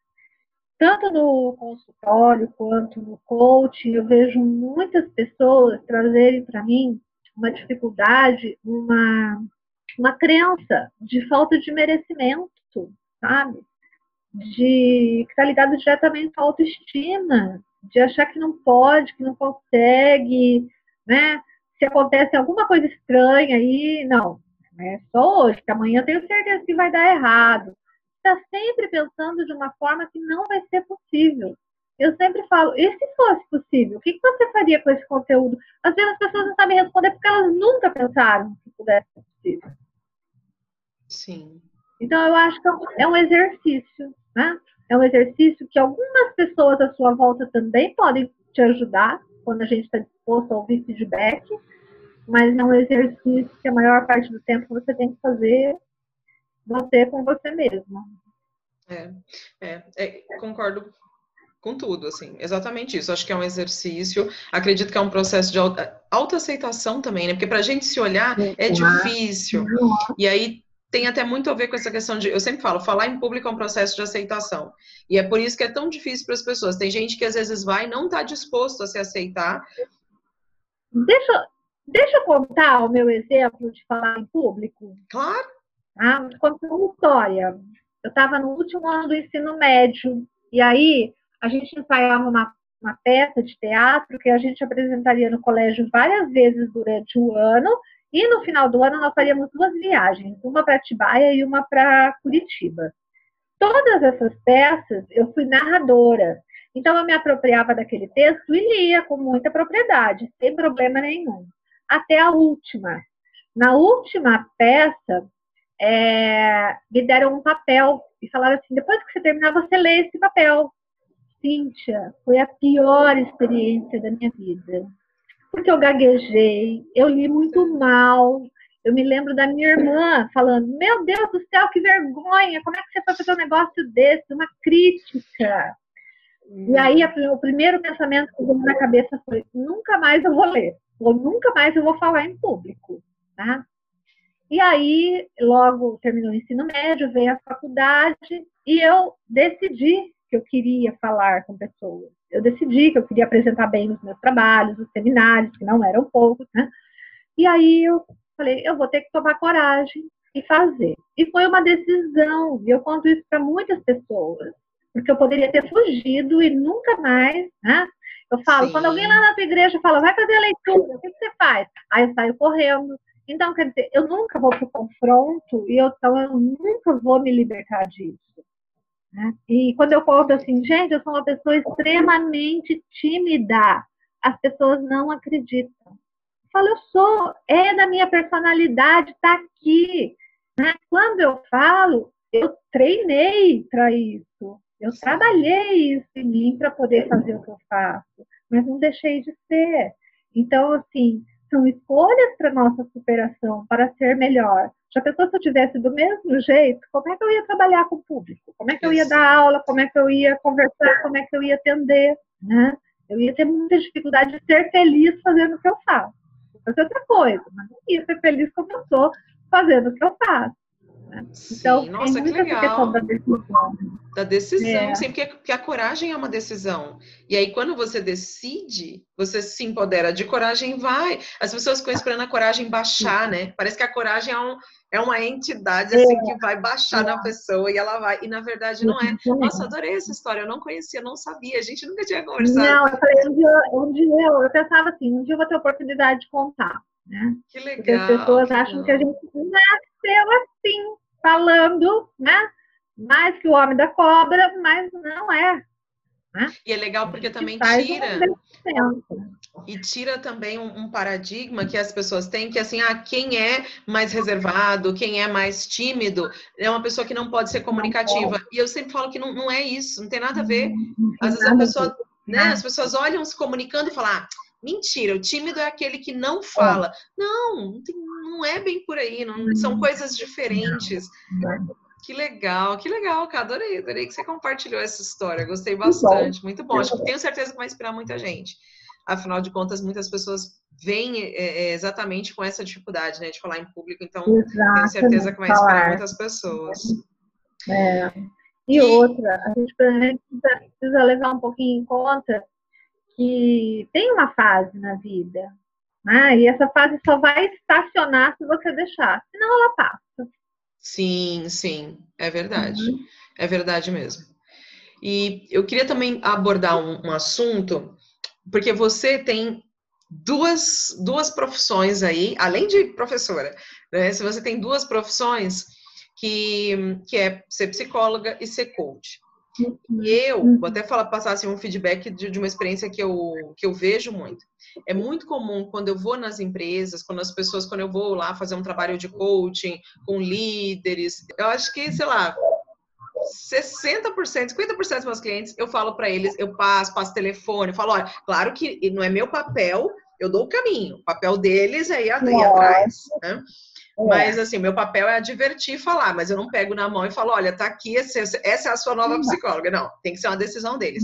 Tanto no consultório quanto no coaching, eu vejo muitas pessoas trazerem para mim uma dificuldade, uma, uma crença de falta de merecimento, sabe? De que está ligado diretamente à autoestima, de achar que não pode, que não consegue, né? Se acontece alguma coisa estranha aí, não, é só hoje, que amanhã eu tenho certeza que vai dar errado. Está sempre pensando de uma forma que não vai ser possível. Eu sempre falo, e se fosse possível, o que você faria com esse conteúdo? Às vezes as pessoas não sabem responder porque elas nunca pensaram que pudesse ser possível. Sim. Então eu acho que é um exercício, né? É um exercício que algumas pessoas à sua volta também podem te ajudar quando a gente está disposto a ouvir feedback, mas é um exercício que a maior parte do tempo você tem que fazer você com você mesma. É, é, é, concordo com tudo, assim, exatamente isso. Acho que é um exercício, acredito que é um processo de autoaceitação também, né? Porque para a gente se olhar é difícil. E aí tem até muito a ver com essa questão de, eu sempre falo, falar em público é um processo de aceitação. E é por isso que é tão difícil para as pessoas. Tem gente que às vezes vai e não está disposto a se aceitar. Deixa, deixa eu contar o meu exemplo de falar em público. Claro. Ah, contar uma história. Eu estava no último ano do ensino médio, e aí a gente ensaiava uma, uma peça de teatro que a gente apresentaria no colégio várias vezes durante o ano, e no final do ano nós faríamos duas viagens, uma para Atibaia e uma para Curitiba. Todas essas peças eu fui narradora. Então eu me apropriava daquele texto e lia com muita propriedade, sem problema nenhum. Até a última. Na última peça, é, me deram um papel e falaram assim: depois que você terminar, você lê esse papel. Cíntia, foi a pior experiência da minha vida porque eu gaguejei, eu li muito mal. Eu me lembro da minha irmã falando: Meu Deus do céu, que vergonha! Como é que você foi fazer um negócio desse? Uma crítica. E aí, o primeiro pensamento que veio na cabeça foi: nunca mais eu vou ler, ou nunca mais eu vou falar em público. Tá? E aí, logo terminou o ensino médio, veio a faculdade, e eu decidi que eu queria falar com pessoas eu decidi que eu queria apresentar bem os meus trabalhos, os seminários, que não eram poucos, né? E aí eu falei, eu vou ter que tomar coragem e fazer. E foi uma decisão, e eu conto isso para muitas pessoas, porque eu poderia ter fugido e nunca mais, né? Eu falo, Sim. quando alguém lá na tua igreja fala, vai fazer a leitura, o que, você faz? Aí eu saio correndo. Então, quer dizer, eu nunca vou para o confronto e eu, então eu nunca vou me libertar disso. Né? E quando eu conto assim, gente, eu sou uma pessoa extremamente tímida, as pessoas não acreditam. Eu falo, eu sou, é da minha personalidade, está aqui. Né? Quando eu falo, eu treinei para isso, eu trabalhei isso em mim para poder fazer o que eu faço, mas não deixei de ser. Então, assim, são escolhas para nossa superação, para ser melhor. Já pensou se eu tivesse do mesmo jeito, como é que eu ia trabalhar com o público? Como é que eu ia dar aula? Como é que eu ia conversar? Como é que eu ia atender? Né? Eu ia ter muita dificuldade de ser feliz fazendo o que eu faço. Fazer outra coisa, mas não ia ser feliz como eu sou fazendo o que eu faço. Né? Então, nossa, que legal. Da decisão. Da decisão, é. sim, porque, porque a coragem é uma decisão. E aí, quando você decide, você se empodera de coragem, vai. As pessoas ficam esperando a coragem baixar, né? Parece que a coragem é um, é uma entidade assim é. que vai baixar é. na pessoa e ela vai. E na verdade não é. Nossa, adorei essa história. Eu não conhecia, não sabia. A gente nunca tinha conversado. Não, eu falei, um dia, um dia eu, eu pensava assim, um dia eu vou ter oportunidade de contar. Né? Que legal. Porque as pessoas acham que a gente nasceu assim, falando, né? Mais que o homem da cobra, mas não é. Né? E é legal porque também tira. E tira também um, um, paradigma que as pessoas têm, que assim, ah, quem é mais reservado, quem é mais tímido, é uma pessoa que não pode ser comunicativa. E eu sempre falo que não, não é isso, não tem nada a ver. Às vezes a pessoa, né, as pessoas olham se comunicando e falam, ah, mentira, o tímido é aquele que não fala. Não, não, tem, não é bem por aí, não, são coisas diferentes. Que legal, que legal, cara. Adorei, adorei que você compartilhou essa história. Gostei bastante, muito bom. Acho que tenho certeza que vai inspirar muita gente. Afinal de contas, muitas pessoas vêm é, é, exatamente com essa dificuldade, né, de falar em público. Então, tenho certeza que vai inspirar muitas pessoas. É. E, e outra, a gente precisa levar um pouquinho em conta que tem uma fase na vida, né? E essa fase só vai estacionar se você deixar, senão ela passa. Sim, sim, é verdade. Uhum. É verdade mesmo. E eu queria também abordar um, um assunto, porque você tem duas, duas profissões aí, além de professora, né? Se você tem duas profissões, que, que é ser psicóloga e ser coach. Eu, vou até falar, passar assim, um feedback de, de, uma experiência que eu, que eu vejo muito. É muito comum quando eu vou nas empresas, quando as pessoas, quando eu vou lá fazer um trabalho de coaching com líderes, eu acho que, sei lá, 60%, 50% dos meus clientes, eu falo para eles, eu passo, passo telefone, falo, olha, claro que não é meu papel, eu dou o caminho, o papel deles é ir, ir atrás, né? É. Mas, assim, meu papel é advertir e falar, mas eu não pego na mão e falo, olha, tá aqui, essa é a sua nova psicóloga. Não, tem que ser uma decisão deles.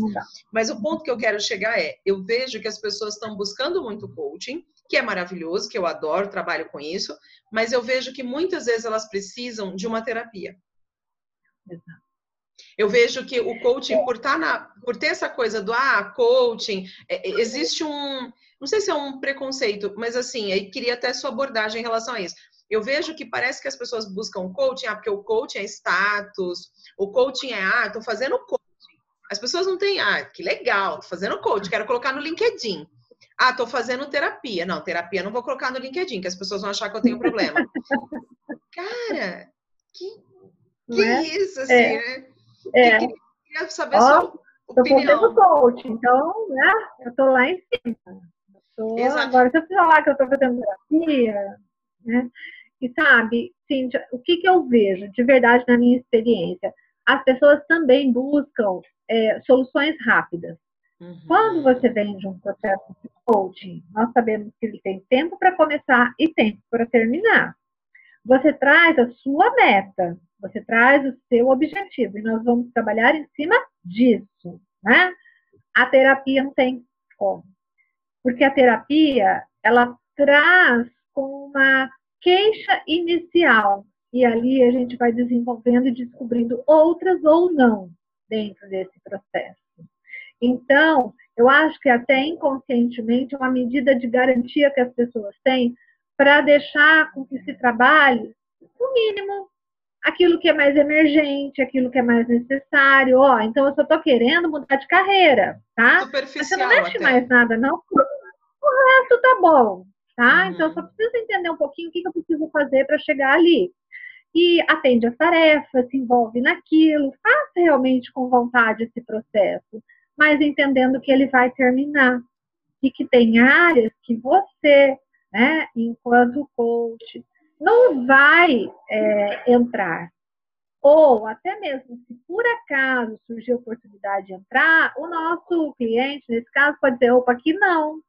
Mas o ponto que eu quero chegar é, eu vejo que as pessoas estão buscando muito coaching, que é maravilhoso, que eu adoro, trabalho com isso, mas eu vejo que muitas vezes elas precisam de uma terapia. Exato. Eu vejo que o coaching, por, tá na, por ter essa coisa do ah, coaching, é, existe um. Não sei se é um preconceito, mas assim, aí queria até sua abordagem em relação a isso. Eu vejo que parece que as pessoas buscam coaching, ah, porque o coaching é status, o coaching é, ah, tô fazendo coaching. As pessoas não têm, ah, que legal, tô fazendo coaching, quero colocar no LinkedIn. Ah, tô fazendo terapia. Não, terapia não vou colocar no LinkedIn, que as pessoas vão achar que eu tenho problema. [laughs] Cara, que, que é? isso, assim, é. né? É. Eu queria saber Ó, sua opinião. Tô fazendo coaching, então, né, eu tô lá em cima. Tô, agora, se eu falar que eu tô fazendo terapia, né, e sabe, Cíntia, o que, que eu vejo de verdade na minha experiência? As pessoas também buscam é, soluções rápidas. Uhum. Quando você vende um processo de coaching, nós sabemos que ele tem tempo para começar e tempo para terminar. Você traz a sua meta, você traz o seu objetivo, e nós vamos trabalhar em cima disso, né? A terapia não tem como. Porque a terapia, ela traz com uma queixa inicial. E ali a gente vai desenvolvendo e descobrindo outras ou não dentro desse processo. Então, eu acho que até inconscientemente é uma medida de garantia que as pessoas têm para deixar com que se trabalhe, no mínimo, aquilo que é mais emergente, aquilo que é mais necessário. Ó, então eu só estou querendo mudar de carreira, tá? Mas você não mexe até. mais nada, não. O resto tá bom tá? Uhum. Então, eu só preciso entender um pouquinho o que, eu preciso fazer para chegar ali. E atende as tarefas, se envolve naquilo, faça realmente com vontade esse processo, mas entendendo que ele vai terminar. E que tem áreas que você, né, enquanto coach, não vai é, entrar. Ou até mesmo se por acaso surgir a oportunidade de entrar, o nosso cliente, nesse caso, pode dizer, opa, aqui não,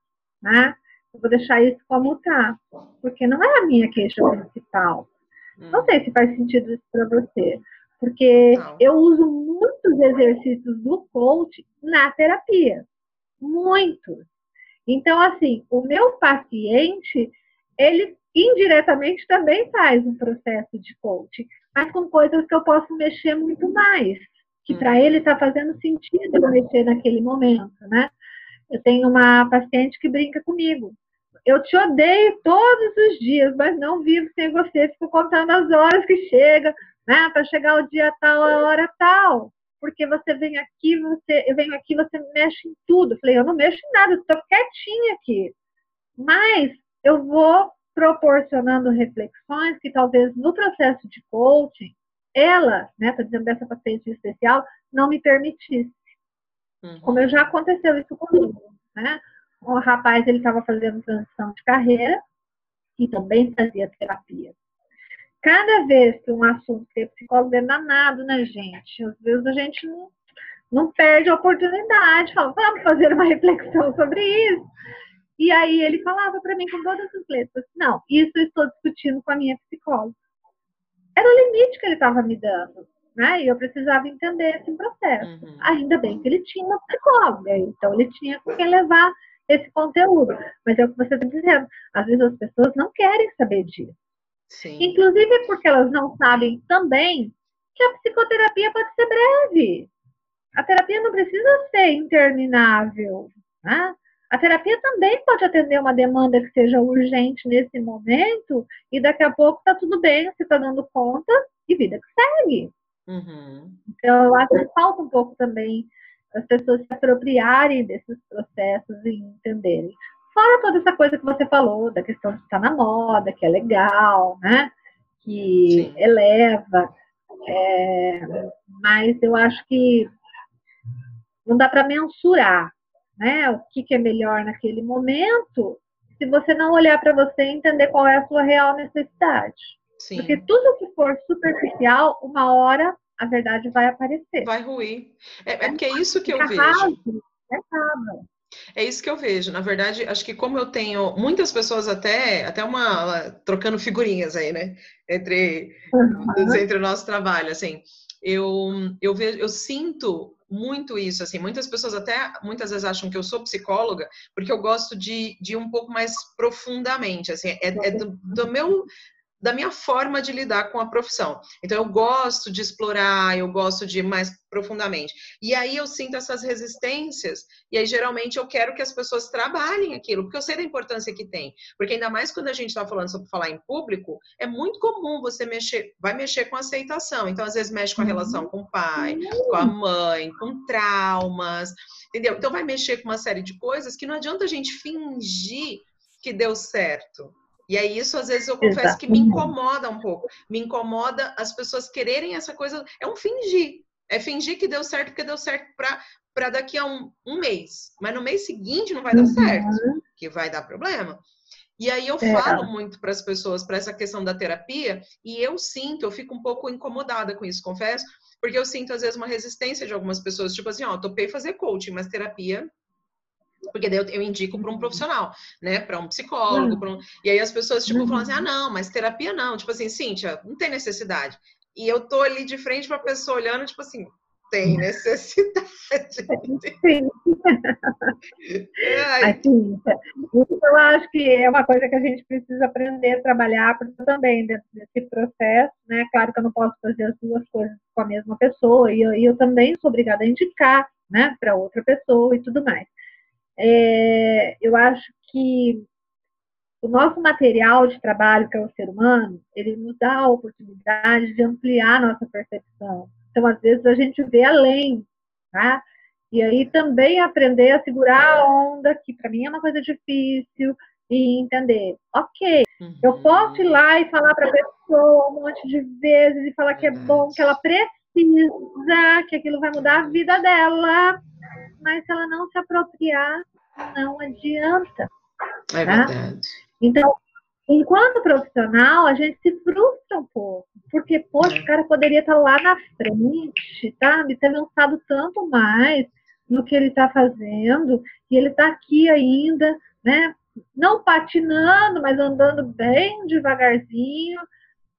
né? Vou deixar isso como tá, porque não é a minha queixa principal. Hum. Não sei se faz sentido isso para você, porque não. eu uso muitos exercícios do coach na terapia, muitos. Então, assim, o meu paciente, ele indiretamente também faz um processo de coaching, mas com coisas que eu posso mexer muito mais, que para hum. ele está fazendo sentido eu mexer naquele momento, né? Eu tenho uma paciente que brinca comigo eu te odeio todos os dias, mas não vivo sem você. Fico contando as horas que chega, né? Para chegar o dia tal, a hora tal. Porque você vem aqui, você, eu venho aqui, você mexe em tudo. Eu falei, eu não mexo em nada, estou quietinha aqui. Mas eu vou proporcionando reflexões que talvez no processo de coaching, ela, né, tô dizendo dessa paciente especial, não me permitisse. Uhum. Como eu já aconteceu isso comigo, né? O rapaz, ele estava fazendo transição de carreira e também fazia terapia. Cada vez que um assunto que é psicólogo é danado, né, gente? Às vezes a gente não, não perde a oportunidade, fala, vamos fazer uma reflexão sobre isso. E aí ele falava para mim com todas as letras, não, isso eu estou discutindo com a minha psicóloga. Era o limite que ele estava me dando, né? E eu precisava entender esse processo. Uhum. Ainda bem que ele tinha uma psicóloga, então ele tinha que levar esse conteúdo. Mas é o que você está dizendo, às vezes as pessoas não querem saber disso. Sim. Inclusive porque elas não sabem também que a psicoterapia pode ser breve. A terapia não precisa ser interminável. Né? A terapia também pode atender uma demanda que seja urgente nesse momento e daqui a pouco está tudo bem, você está dando conta e vida que segue. Uhum. Então, eu acho que falta um pouco também as pessoas se apropriarem desses processos e entenderem. Fora toda essa coisa que você falou, da questão de estar na moda, que é legal, né? Que Sim. eleva. É, mas eu acho que não dá para mensurar né, o que, que é melhor naquele momento, se você não olhar para você e entender qual é a sua real necessidade. Sim. Porque tudo que for superficial, uma hora a verdade vai aparecer. Vai ruir. É, é porque é isso que eu vejo. Raso, é é isso que eu vejo. Na verdade, acho que como eu tenho muitas pessoas até, até uma trocando figurinhas aí, né, entre uhum. entre o nosso trabalho, assim, eu eu vejo, eu sinto muito isso, assim, muitas pessoas até muitas vezes acham que eu sou psicóloga porque eu gosto de, de um pouco mais profundamente, assim, é, é do, do meu da minha forma de lidar com a profissão. Então, eu gosto de explorar, eu gosto de ir mais profundamente. E aí eu sinto essas resistências, e aí geralmente eu quero que as pessoas trabalhem aquilo, porque eu sei da importância que tem. Porque ainda mais quando a gente está falando sobre falar em público, é muito comum você mexer, vai mexer com aceitação. Então, às vezes, mexe com a relação uhum. com o pai, com a mãe, com traumas, entendeu? Então, vai mexer com uma série de coisas que não adianta a gente fingir que deu certo e aí isso às vezes eu confesso Exatamente. que me incomoda um pouco. Me incomoda as pessoas quererem essa coisa. É um fingir. É fingir que deu certo porque deu certo para daqui a um, um mês. Mas no mês seguinte não vai dar uhum. certo, que vai dar problema. E aí eu é. falo muito para as pessoas para essa questão da terapia e eu sinto, eu fico um pouco incomodada com isso, confesso, porque eu sinto às vezes uma resistência de algumas pessoas, tipo assim, ó, topei fazer coaching, mas terapia porque daí eu, eu indico para um profissional, né? Para um psicólogo, um... e aí as pessoas, tipo, uhum. falam assim: ah, não, mas terapia não. Tipo assim, Cíntia, não tem necessidade. E eu tô ali de frente para a pessoa olhando, tipo assim, tem necessidade. [laughs] Sim. assim, isso eu acho que é uma coisa que a gente precisa aprender a trabalhar também dentro desse processo, né? Claro que eu não posso fazer as duas coisas com a mesma pessoa e eu, e eu também sou obrigada a indicar, né, para outra pessoa e tudo mais é, eu acho que o nosso material de trabalho, que é o ser humano, ele nos dá a oportunidade de ampliar nossa percepção. Então, às vezes, a gente vê além, tá? E aí também aprender a segurar a onda, que para mim é uma coisa difícil, e entender, ok, uhum. eu posso ir lá e falar para a pessoa um monte de vezes e falar que é bom, que ela precisa, que aquilo vai mudar a vida dela, mas se ela não se apropriar, não adianta. É tá? verdade. Então, enquanto profissional, a gente se frustra um pouco, porque, poxa, é. o cara poderia estar lá na frente, tá? Me ter lançado tanto mais no que ele está fazendo, e ele está aqui ainda, né? Não patinando, mas andando bem devagarzinho,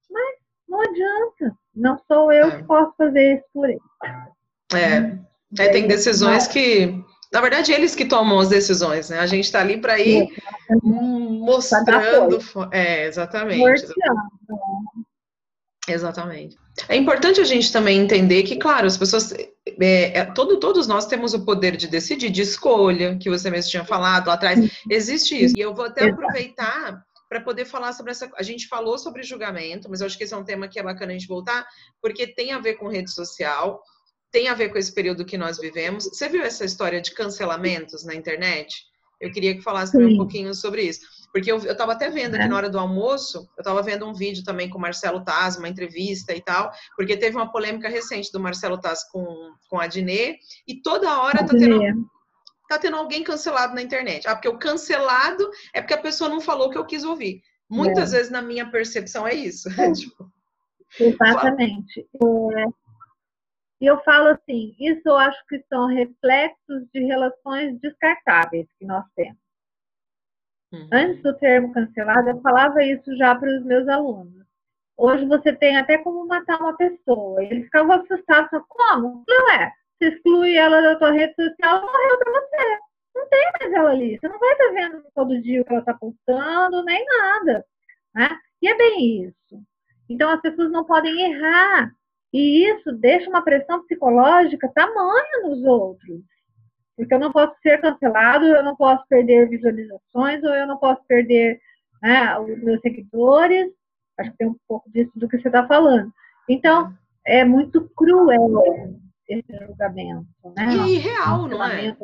mas não adianta. Não sou eu é. que posso fazer isso por ele. É. É, tem decisões que, na verdade, eles que tomam as decisões, né? A gente está ali para ir mostrando. É, exatamente. Exatamente. É importante a gente também entender que, claro, as pessoas. É, é, todo, todos nós temos o poder de decidir, de escolha, que você mesmo tinha falado lá atrás. Existe isso. E eu vou até aproveitar para poder falar sobre essa. A gente falou sobre julgamento, mas eu acho que esse é um tema que é bacana a gente voltar, porque tem a ver com rede social tem a ver com esse período que nós vivemos. Você viu essa história de cancelamentos na internet? Eu queria que falasse um pouquinho sobre isso. Porque eu, eu tava até vendo aqui é. na hora do almoço, eu tava vendo um vídeo também com o Marcelo Taz, uma entrevista e tal, porque teve uma polêmica recente do Marcelo Taz com, com a Dinê, e toda hora tá tendo, tá tendo alguém cancelado na internet. Ah, porque o cancelado é porque a pessoa não falou o que eu quis ouvir. Muitas é. vezes, na minha percepção, é isso. [laughs] tipo, Exatamente. É, e eu falo assim, isso eu acho que são reflexos de relações descartáveis que nós temos. Uhum. Antes do termo cancelado, eu falava isso já para os meus alunos. Hoje você tem até como matar uma pessoa. Eles ficavam assustados, como? Não é. Você exclui ela da tua rede social, morreu para você. Não tem mais ela ali. Você não vai estar vendo todo dia o que ela está postando, nem nada. Né? E é bem isso. Então as pessoas não podem errar. E isso deixa uma pressão psicológica tamanha nos outros. Porque eu não posso ser cancelado, eu não posso perder visualizações, ou eu não posso perder né, os meus seguidores. Acho que tem um pouco disso do que você está falando. Então, é muito cruel esse julgamento. Né? E real, não é?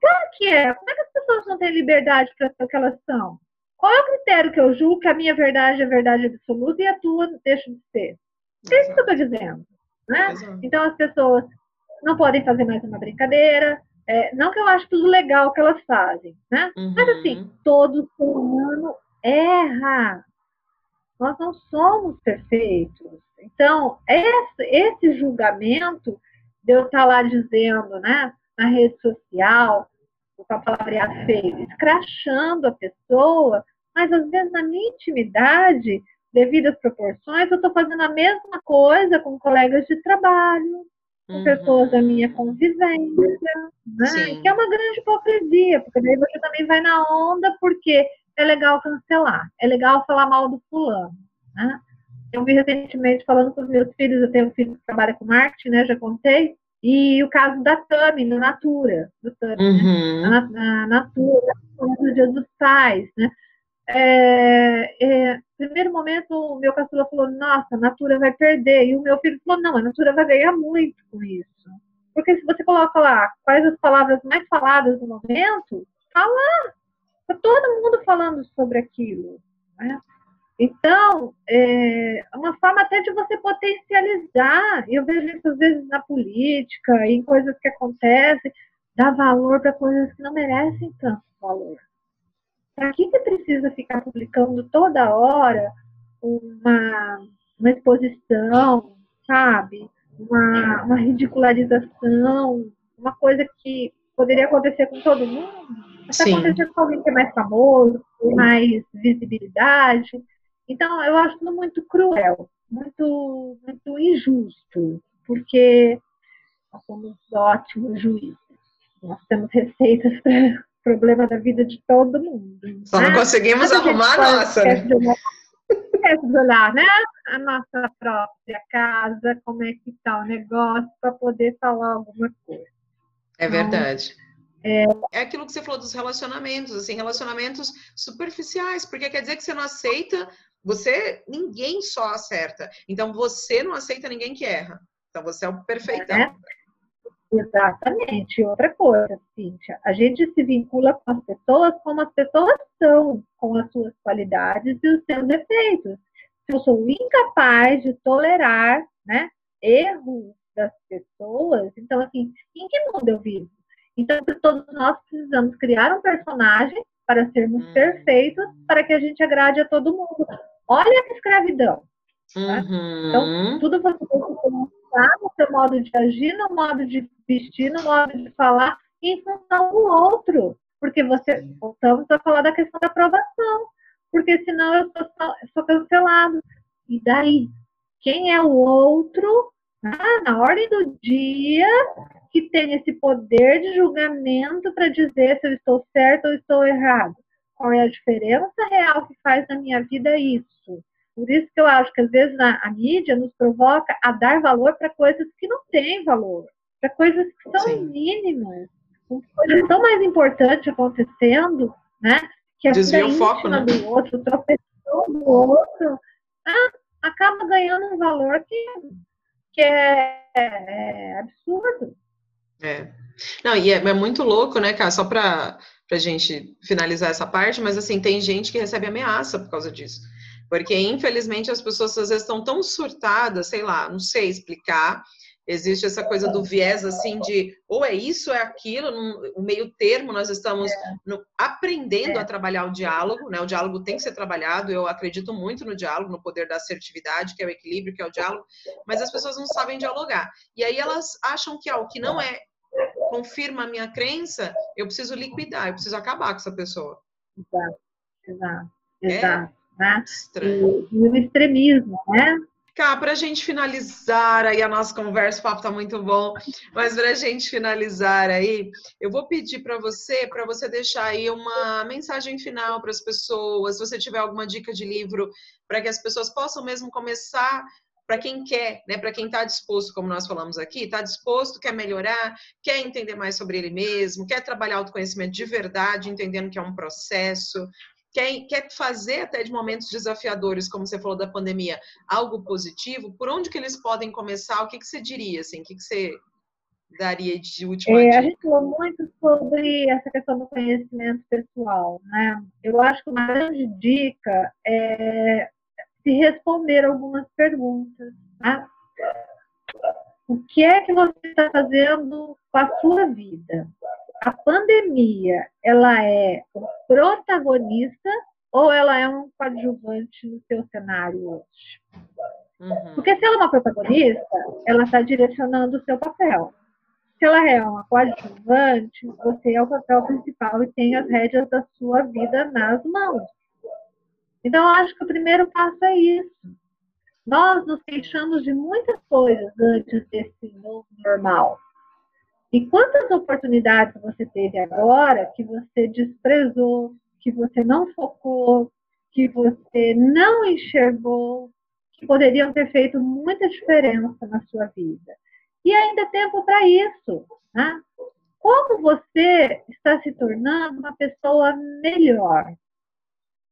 Claro que é. Como é que as pessoas não têm liberdade para ser o que elas são? Qual é o critério que eu julgo que a minha verdade é verdade absoluta e a tua deixa de ser? É isso que eu estou dizendo. Né? Então as pessoas não podem fazer mais uma brincadeira. É, não que eu acho tudo legal que elas fazem, né? Uhum. Mas assim, todo ser humano erra. Nós não somos perfeitos. Então, esse, esse julgamento de eu estar lá dizendo, né, na rede social, com a palavreado feio, escrachando a pessoa, mas às vezes na minha intimidade, devido às proporções, eu estou fazendo a mesma coisa com colegas de trabalho, com uhum. pessoas da minha convivência, né? que é uma grande hipocrisia, porque daí você também vai na onda porque é legal cancelar, é legal falar mal do fulano. Né? Eu vi recentemente falando com os meus filhos, eu tenho um filho que trabalha com marketing, né? Já contei. E o caso da Tami, na Natura, do Tami, né? uhum. né? na, na Natura, no Dia dos Pais, né? É, é, primeiro momento, o meu caçula falou, nossa, a Natura vai perder. E o meu filho falou, não, a Natura vai ganhar muito com isso. Porque se você coloca lá quais as palavras mais faladas no momento, tá lá. Tá todo mundo falando sobre aquilo. Né? Então, é uma forma até de você potencializar. Eu vejo isso às vezes na política, em coisas que acontecem, dar valor para coisas que não merecem tanto valor. Para que você precisa ficar publicando toda hora uma, uma exposição, sabe? Uma, uma ridicularização, uma coisa que poderia acontecer com todo mundo, está acontecendo com alguém que é mais famoso, com mais visibilidade. Então, eu acho muito cruel, muito, muito injusto, porque nós somos ótimos juízes. Nós temos receitas para problema da vida de todo mundo. Só não né? conseguimos arrumar a nossa, né? De olhar, né? A nossa própria casa, como é que está o negócio, para poder falar alguma coisa. É verdade. É... é aquilo que você falou dos relacionamentos, assim, relacionamentos superficiais, porque quer dizer que você não aceita você, ninguém só acerta. Então, você não aceita ninguém que erra. Então, você é o perfeitão. É. Exatamente. Outra coisa, Cíntia, a gente se vincula com as pessoas como as pessoas são, com as suas qualidades e os seus defeitos. Se eu sou incapaz de tolerar né, erros das pessoas, então, assim, em que mundo eu vivo? Então, todos nós precisamos criar um personagem para sermos hum. perfeitos, para que a gente agrade a todo mundo. Olha a escravidão. Tá? Uhum. Então, tudo você tem que pensar no seu modo de agir, no modo de vestir, no modo de falar, em função do outro. Porque você, voltamos a falar da questão da aprovação. Porque senão eu sou, sou cancelado. E daí? Quem é o outro, ah, na ordem do dia, que tem esse poder de julgamento para dizer se eu estou certo ou estou errado? Qual é a diferença real que faz na minha vida isso? Por isso que eu acho que às vezes a, a mídia nos provoca a dar valor para coisas que não têm valor, para coisas que são Sim. mínimas, coisas tão mais importantes acontecendo, né? Que a Desvia o foco, né? do outro, tropeçou do outro, ah, acaba ganhando um valor que, que é, é absurdo. É. Não, e é, é, muito louco, né, cara? Só para para a gente finalizar essa parte, mas assim, tem gente que recebe ameaça por causa disso. Porque, infelizmente, as pessoas às vezes estão tão surtadas, sei lá, não sei explicar, Existe essa coisa do viés assim de ou é isso, ou é aquilo, no meio termo nós estamos no, aprendendo a trabalhar o diálogo, né? O diálogo tem que ser trabalhado, eu acredito muito no diálogo, no poder da assertividade, que é o equilíbrio, que é o diálogo, mas as pessoas não sabem dialogar. E aí elas acham que ó, o que não é confirma a minha crença, eu preciso liquidar, eu preciso acabar com essa pessoa. Exato, exato, é exato. Né? E, e o extremismo, né? Cá, para a gente finalizar aí a nossa conversa, o papo tá muito bom, mas para a gente finalizar aí, eu vou pedir para você, para você deixar aí uma mensagem final para as pessoas, se você tiver alguma dica de livro, para que as pessoas possam mesmo começar para quem quer, né, para quem está disposto, como nós falamos aqui, está disposto, quer melhorar, quer entender mais sobre ele mesmo, quer trabalhar autoconhecimento de verdade, entendendo que é um processo, quer, quer fazer até de momentos desafiadores, como você falou da pandemia, algo positivo, por onde que eles podem começar? O que, que você diria, assim? O que, que você daria de última é, A gente falou muito sobre essa questão do conhecimento pessoal, né? Eu acho que uma grande dica é se responder algumas perguntas, né? O que é que você está fazendo com a sua vida? A pandemia ela é o protagonista ou ela é um coadjuvante no seu cenário hoje? Uhum. Porque se ela é uma protagonista, ela está direcionando o seu papel. Se ela é uma coadjuvante, você é o papel principal e tem as rédeas da sua vida nas mãos. Então, eu acho que o primeiro passo é isso. Nós nos queixamos de muitas coisas antes desse novo normal. E quantas oportunidades você teve agora que você desprezou, que você não focou, que você não enxergou, que poderiam ter feito muita diferença na sua vida? E ainda é tempo para isso. Né? Como você está se tornando uma pessoa melhor?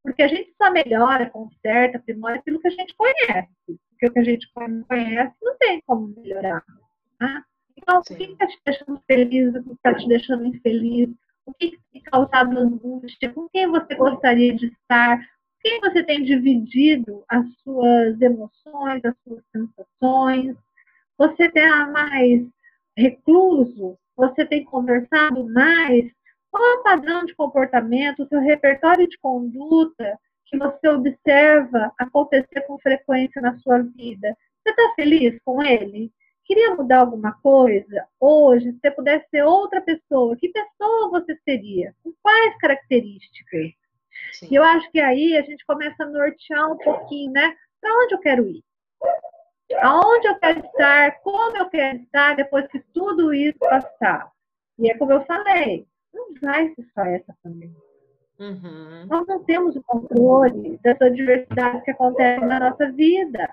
Porque a gente só melhora, conserta, aprimora aquilo que a gente conhece. Porque o que a gente conhece não tem como melhorar. Né? Então, Sim. o que está te deixando feliz, o que está te deixando infeliz, o que tem causado angústia, com quem você gostaria de estar, com quem você tem dividido as suas emoções, as suas sensações. Você tem mais recluso, você tem conversado mais. Qual é o padrão de comportamento, o seu repertório de conduta que você observa acontecer com frequência na sua vida? Você está feliz com ele? Queria mudar alguma coisa hoje, se você pudesse ser outra pessoa, que pessoa você seria? Com quais características? Sim. E eu acho que aí a gente começa a nortear um pouquinho, né? Para onde eu quero ir? Aonde eu quero estar? Como eu quero estar depois que tudo isso passar? E é como eu falei, não vai ser só essa pandemia. Uhum. Nós não temos o controle dessa diversidade que acontece na nossa vida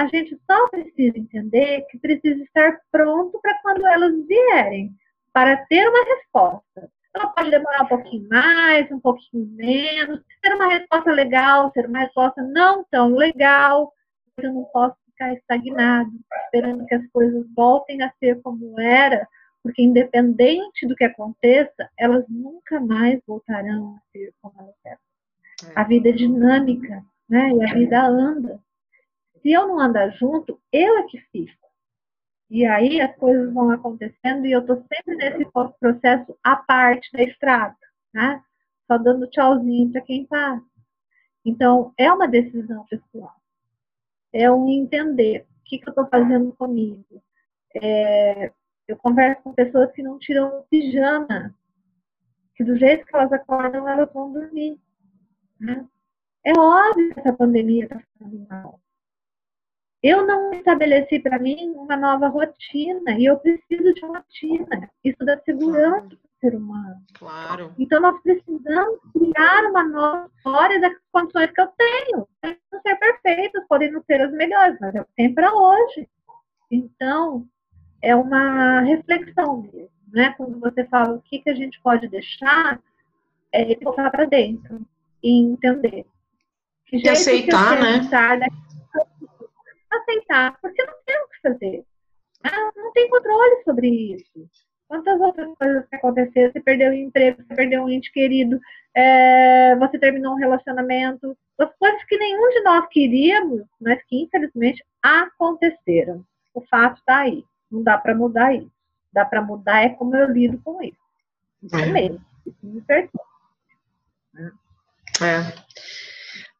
a gente só precisa entender que precisa estar pronto para quando elas vierem, para ter uma resposta. Ela pode demorar um pouquinho mais, um pouquinho menos, ser uma resposta legal, ser uma resposta não tão legal. Eu não posso ficar estagnado, esperando que as coisas voltem a ser como era, porque independente do que aconteça, elas nunca mais voltarão a ser como elas eram. É. A vida é dinâmica, né? E a vida anda. Se eu não andar junto, eu é que fico. E aí as coisas vão acontecendo e eu estou sempre nesse processo à parte da estrada, né? Só dando tchauzinho para quem passa. Então, é uma decisão pessoal. É um entender o que, que eu estou fazendo comigo. É, eu converso com pessoas que não tiram pijama, que do jeito que elas acordam, elas vão dormir. Né? É óbvio que essa pandemia está fazendo mal. Eu não estabeleci para mim uma nova rotina e eu preciso de rotina. Isso dá segurança para o ser humano. Claro. Então nós precisamos criar uma nova história das condições que eu tenho. Podem não ser perfeitas, podem não ser as melhores, mas eu tenho para hoje. Então é uma reflexão mesmo, né? Quando você fala o que, que a gente pode deixar, é voltar para dentro e entender. Que e aceitar, né? Aceitar, porque não tem o que fazer. Ah, não tem controle sobre isso. Quantas outras coisas que aconteceram? Você perdeu o emprego, você perdeu um ente querido, é, você terminou um relacionamento. As coisas que nenhum de nós queríamos, mas que infelizmente aconteceram. O fato está aí. Não dá para mudar isso. Dá para mudar é como eu lido com isso. Isso é. mesmo. Isso me perdoa. É.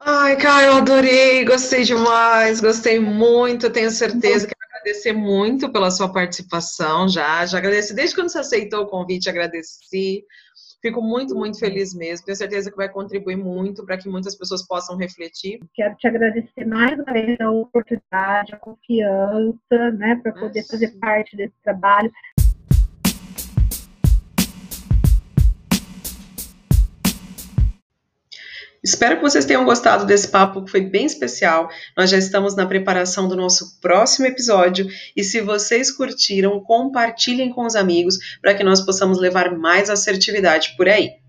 Ai, Caio, eu adorei, gostei demais, gostei muito, tenho certeza que agradecer muito pela sua participação já. Já agradeci desde quando você aceitou o convite, agradeci. Fico muito, muito feliz mesmo. Tenho certeza que vai contribuir muito para que muitas pessoas possam refletir. Quero te agradecer mais uma vez a oportunidade, a confiança, né, para poder fazer parte desse trabalho. Espero que vocês tenham gostado desse papo, que foi bem especial. Nós já estamos na preparação do nosso próximo episódio. E se vocês curtiram, compartilhem com os amigos para que nós possamos levar mais assertividade por aí.